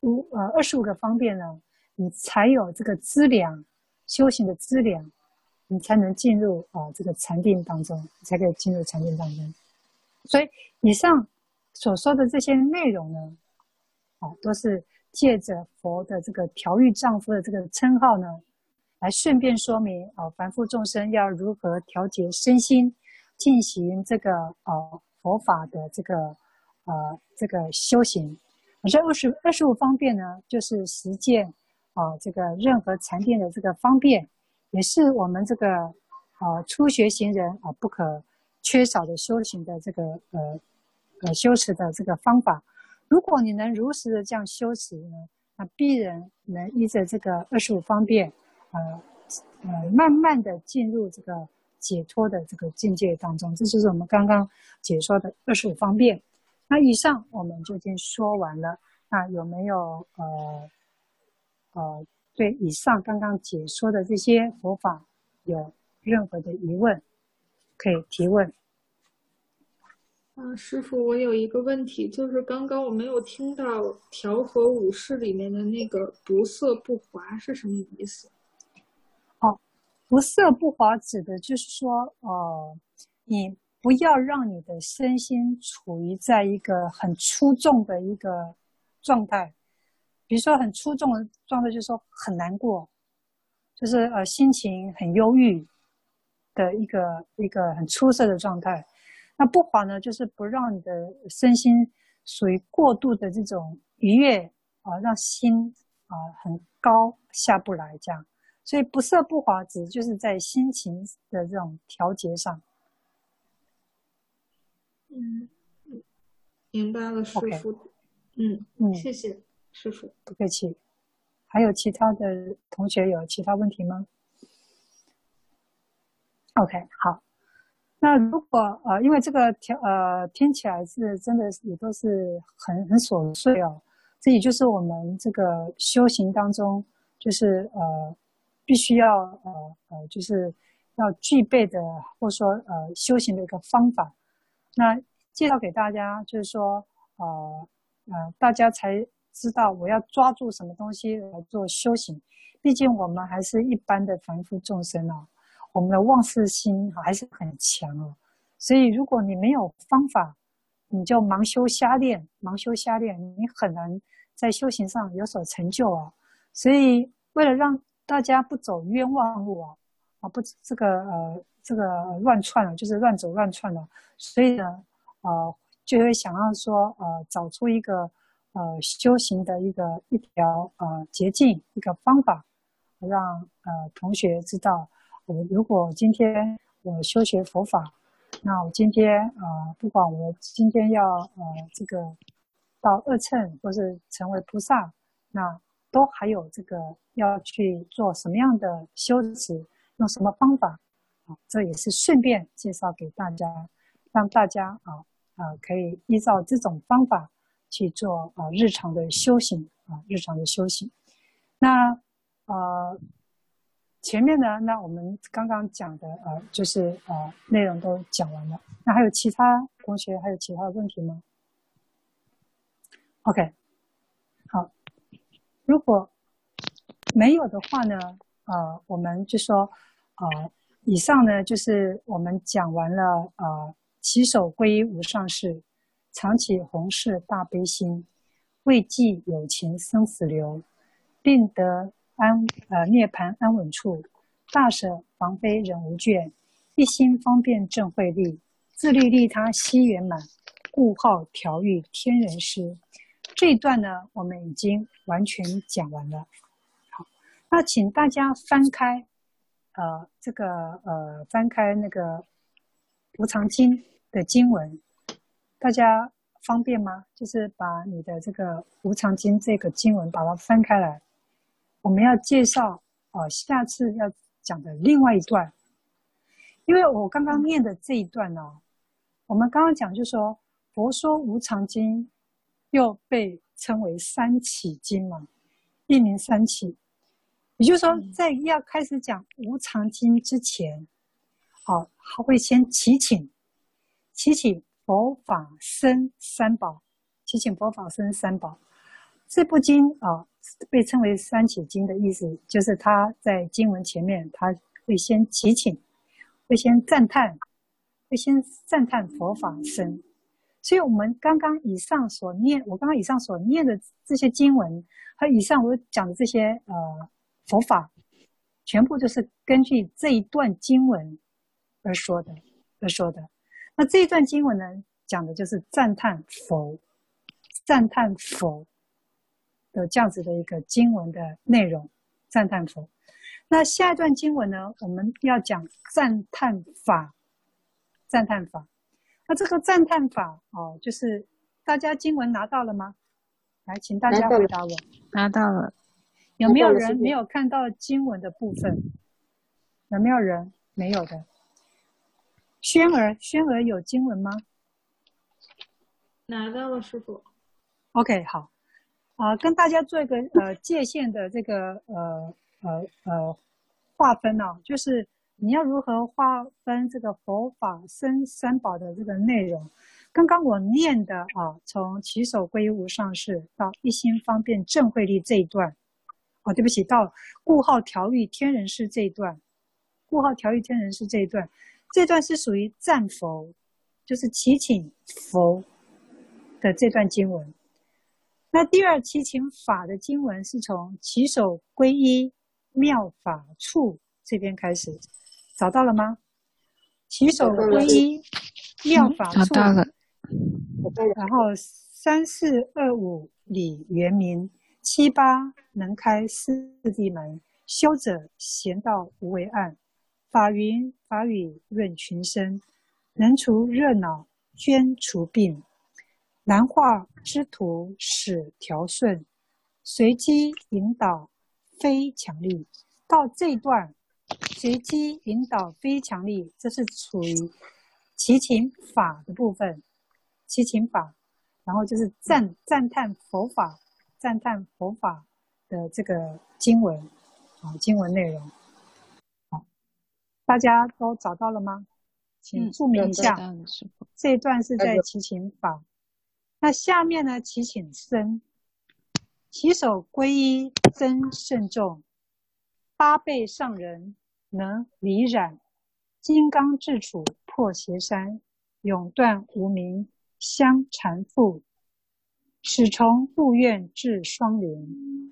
五呃二十五个方便呢，你才有这个资粮，修行的资粮，你才能进入啊这个禅定当中，才可以进入禅定当中。所以以上所说的这些内容呢，啊，都是借着佛的这个调御丈夫的这个称号呢，来顺便说明啊凡夫众生要如何调节身心，进行这个啊佛法的这个。呃，这个修行，这二十二十五方便呢，就是实践啊，这个任何禅定的这个方便，也是我们这个啊初学行人啊不可缺少的修行的这个呃呃修持的这个方法。如果你能如实的这样修持呢，那必然能依着这个二十五方便，呃呃，慢慢的进入这个解脱的这个境界当中。这就是我们刚刚解说的二十五方便。那以上我们就已经说完了。那有没有呃呃对以上刚刚解说的这些佛法有任何的疑问，可以提问。啊，师傅，我有一个问题，就是刚刚我没有听到调和五识里面的那个不色不华是什么意思？哦，不色不华指的就是说，呃，你。不要让你的身心处于在一个很出众的一个状态，比如说很出众的状态，就是说很难过，就是呃心情很忧郁的一个一个很出色的状态。那不华呢，就是不让你的身心属于过度的这种愉悦啊，让心啊很高下不来这样。所以不色不华指就是在心情的这种调节上。嗯，明白了，师傅。Okay. 嗯嗯，谢谢师父，不客气。还有其他的同学有其他问题吗？OK，好。那如果呃，因为这个调呃听起来是真的也都是很很琐碎哦，这也就是我们这个修行当中，就是呃必须要呃呃就是要具备的，或者说呃修行的一个方法。那介绍给大家，就是说，呃，呃，大家才知道我要抓住什么东西来做修行。毕竟我们还是一般的凡夫众生啊，我们的忘事心还是很强哦。所以，如果你没有方法，你就盲修瞎练，盲修瞎练，你很难在修行上有所成就啊。所以，为了让大家不走冤枉路啊，啊，不，这个呃。这个乱窜了，就是乱走乱窜了，所以呢，呃，就会想要说，呃，找出一个呃修行的一个一条呃捷径，一个方法，让呃同学知道，我如果今天我修学佛法，那我今天呃不管我今天要呃这个到二乘或是成为菩萨，那都还有这个要去做什么样的修持，用什么方法啊。这也是顺便介绍给大家，让大家啊啊可以依照这种方法去做啊日常的修行啊日常的修行。那呃前面呢，那我们刚刚讲的呃就是呃内容都讲完了。那还有其他同学还有其他问题吗？OK，好，如果没有的话呢，呃我们就说呃。以上呢，就是我们讲完了呃，起手皈依无上士，常起弘誓大悲心，为济有情生死流，并得安呃涅槃安稳处，大舍防非忍无倦，一心方便正慧力，自利利他悉圆满，故号调御天人师，这一段呢，我们已经完全讲完了。好，那请大家翻开，呃，这个呃，翻开那个《无常经》的经文，大家方便吗？就是把你的这个《无常经》这个经文把它翻开来，我们要介绍啊、呃，下次要讲的另外一段。因为我刚刚念的这一段呢、哦，我们刚刚讲就是说，佛说无常经，又被称为三起经嘛，一名三起。也就是说，在要开始讲无常经之前，好、哦，他会先祈请，祈请佛法僧三宝，祈请佛法僧三宝。这部经啊、被称为三起经的意思，就是他在经文前面，他会先祈请。会先赞叹，会先赞叹佛法僧，所以我们刚刚以上所念，我刚刚以上所念的这些经文和以上我讲的这些呃佛法，全部就是根据这一段经文而说的而说的。那这一段经文呢，讲的就是赞叹佛，赞叹佛的这样子的一个经文的内容，赞叹佛。那下一段经文呢，我们要讲赞叹法，赞叹法。那这个赞叹法哦，就是大家经文拿到了吗？来，请大家回答我。拿到了。有没有人没有看到经文的部分？有没有人没有的？轩儿，轩儿有经文吗？拿到了，师傅。OK，好。啊、呃，跟大家做一个呃界限的这个呃。呃呃，划分呢、哦，就是你要如何划分这个佛法僧三宝的这个内容。刚刚我念的啊，从起手归依无上士到一心方便正慧力这一段，哦，对不起，到故号调御天人师这一段，故号调御天人师这一段，这段是属于赞佛，就是祈请佛的这段经文。那第二祈请法的经文是从起手皈依。妙法处这边开始，找到了吗？起手皈依，妙法处，找到了。然后三四二五理圆明，七八能开四地门，修者贤道无为岸，法云法语润群生，能除热恼捐除病，难化之徒使调顺，随机引导。非强力，到这段随机引导非强力，这是处于祈请法的部分。祈请法，然后就是赞赞叹佛法，赞叹佛法的这个经文啊，经文内容。好，大家都找到了吗？请注明一下，嗯、这一段是在祈请法。那下面呢？祈请僧。起手皈依增慎重，八辈上人能离染，金刚智处破邪山，永断无明相缠缚，始从入院至双莲，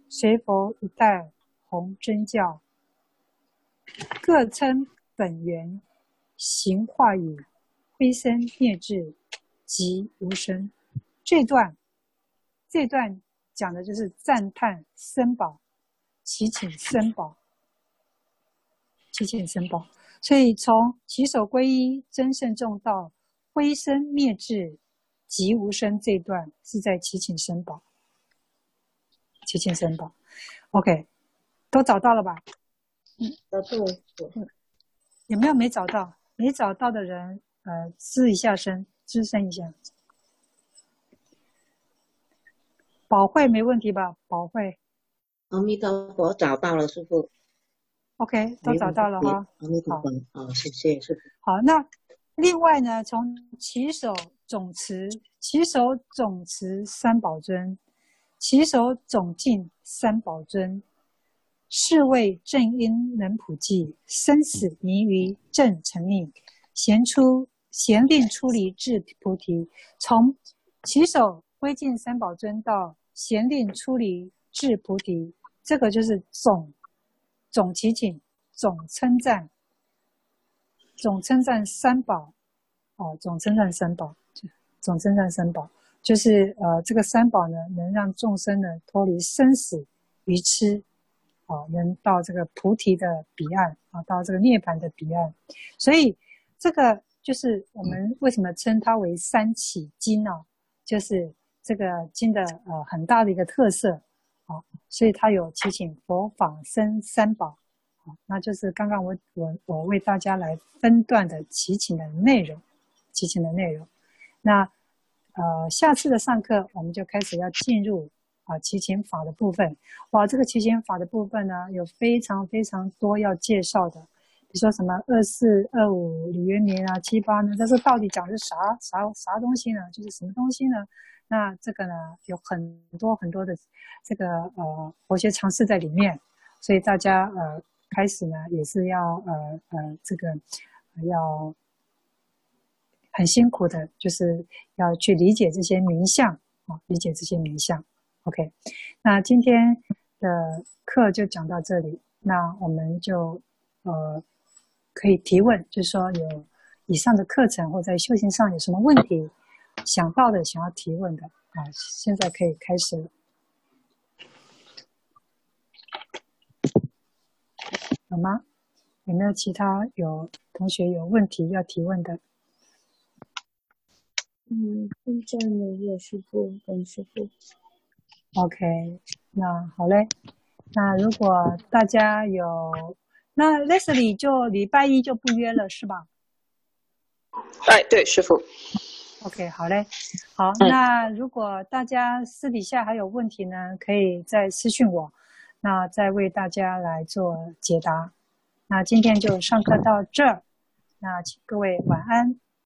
随佛一代弘真教，各称本源行化语，灰身灭智即无生。这段，这段。讲的就是赞叹僧宝，祈请僧宝，祈请僧宝。所以从起手归依真圣众到灰身灭智即无生这段是在祈请僧宝，祈请僧宝。OK，都找到了吧？嗯，找到了。有没有没找到？没找到的人，呃，吱一下声，吱声一下。宝慧没问题吧？宝慧，阿弥陀佛，找到了，师傅。OK，都找到了哈。阿弥陀佛，好，谢谢师傅。好，那另外呢，从起手总持，起手总持三宝尊，起手总敬三宝尊，是谓正因能普济，生死迷于正沉溺，贤出贤令出离智菩提。从起手归敬三宝尊到贤令出离智菩提，这个就是总总祈请、总称赞、总称赞三宝，哦，总称赞三宝，总称赞三宝，就是呃，这个三宝呢，能让众生呢脱离生死愚痴，啊，能到这个菩提的彼岸啊，到这个涅槃的彼岸。所以这个就是我们为什么称它为三起经呢？就是这个经的呃很大的一个特色啊，所以它有提醒佛法僧三宝啊。那就是刚刚我我我为大家来分段的提请的内容，提请的内容。那呃，下次的上课我们就开始要进入啊祈请法的部分。哇，这个祈请法的部分呢，有非常非常多要介绍的，比如说什么二四二五李元明啊七八呢，这是到底讲的是啥啥啥东西呢？就是什么东西呢？那这个呢有很多很多的这个呃佛学常识在里面，所以大家呃。开始呢，也是要呃呃，这个要很辛苦的，就是要去理解这些名相啊，理解这些名相。OK，那今天的课就讲到这里，那我们就呃可以提问，就是说有以上的课程或在修行上有什么问题想到的，想要提问的啊，现在可以开始了。好吗？有没有其他有同学有问题要提问的？嗯，现在没有师傅，跟师傅。OK，那好嘞。那如果大家有，那 Leslie 就礼拜一就不约了，是吧？哎，对，师傅。OK，好嘞。好，嗯，那如果大家私底下还有问题呢，可以再私信我。那再为大家来做解答。那今天就上课到这儿。那请各位晚安。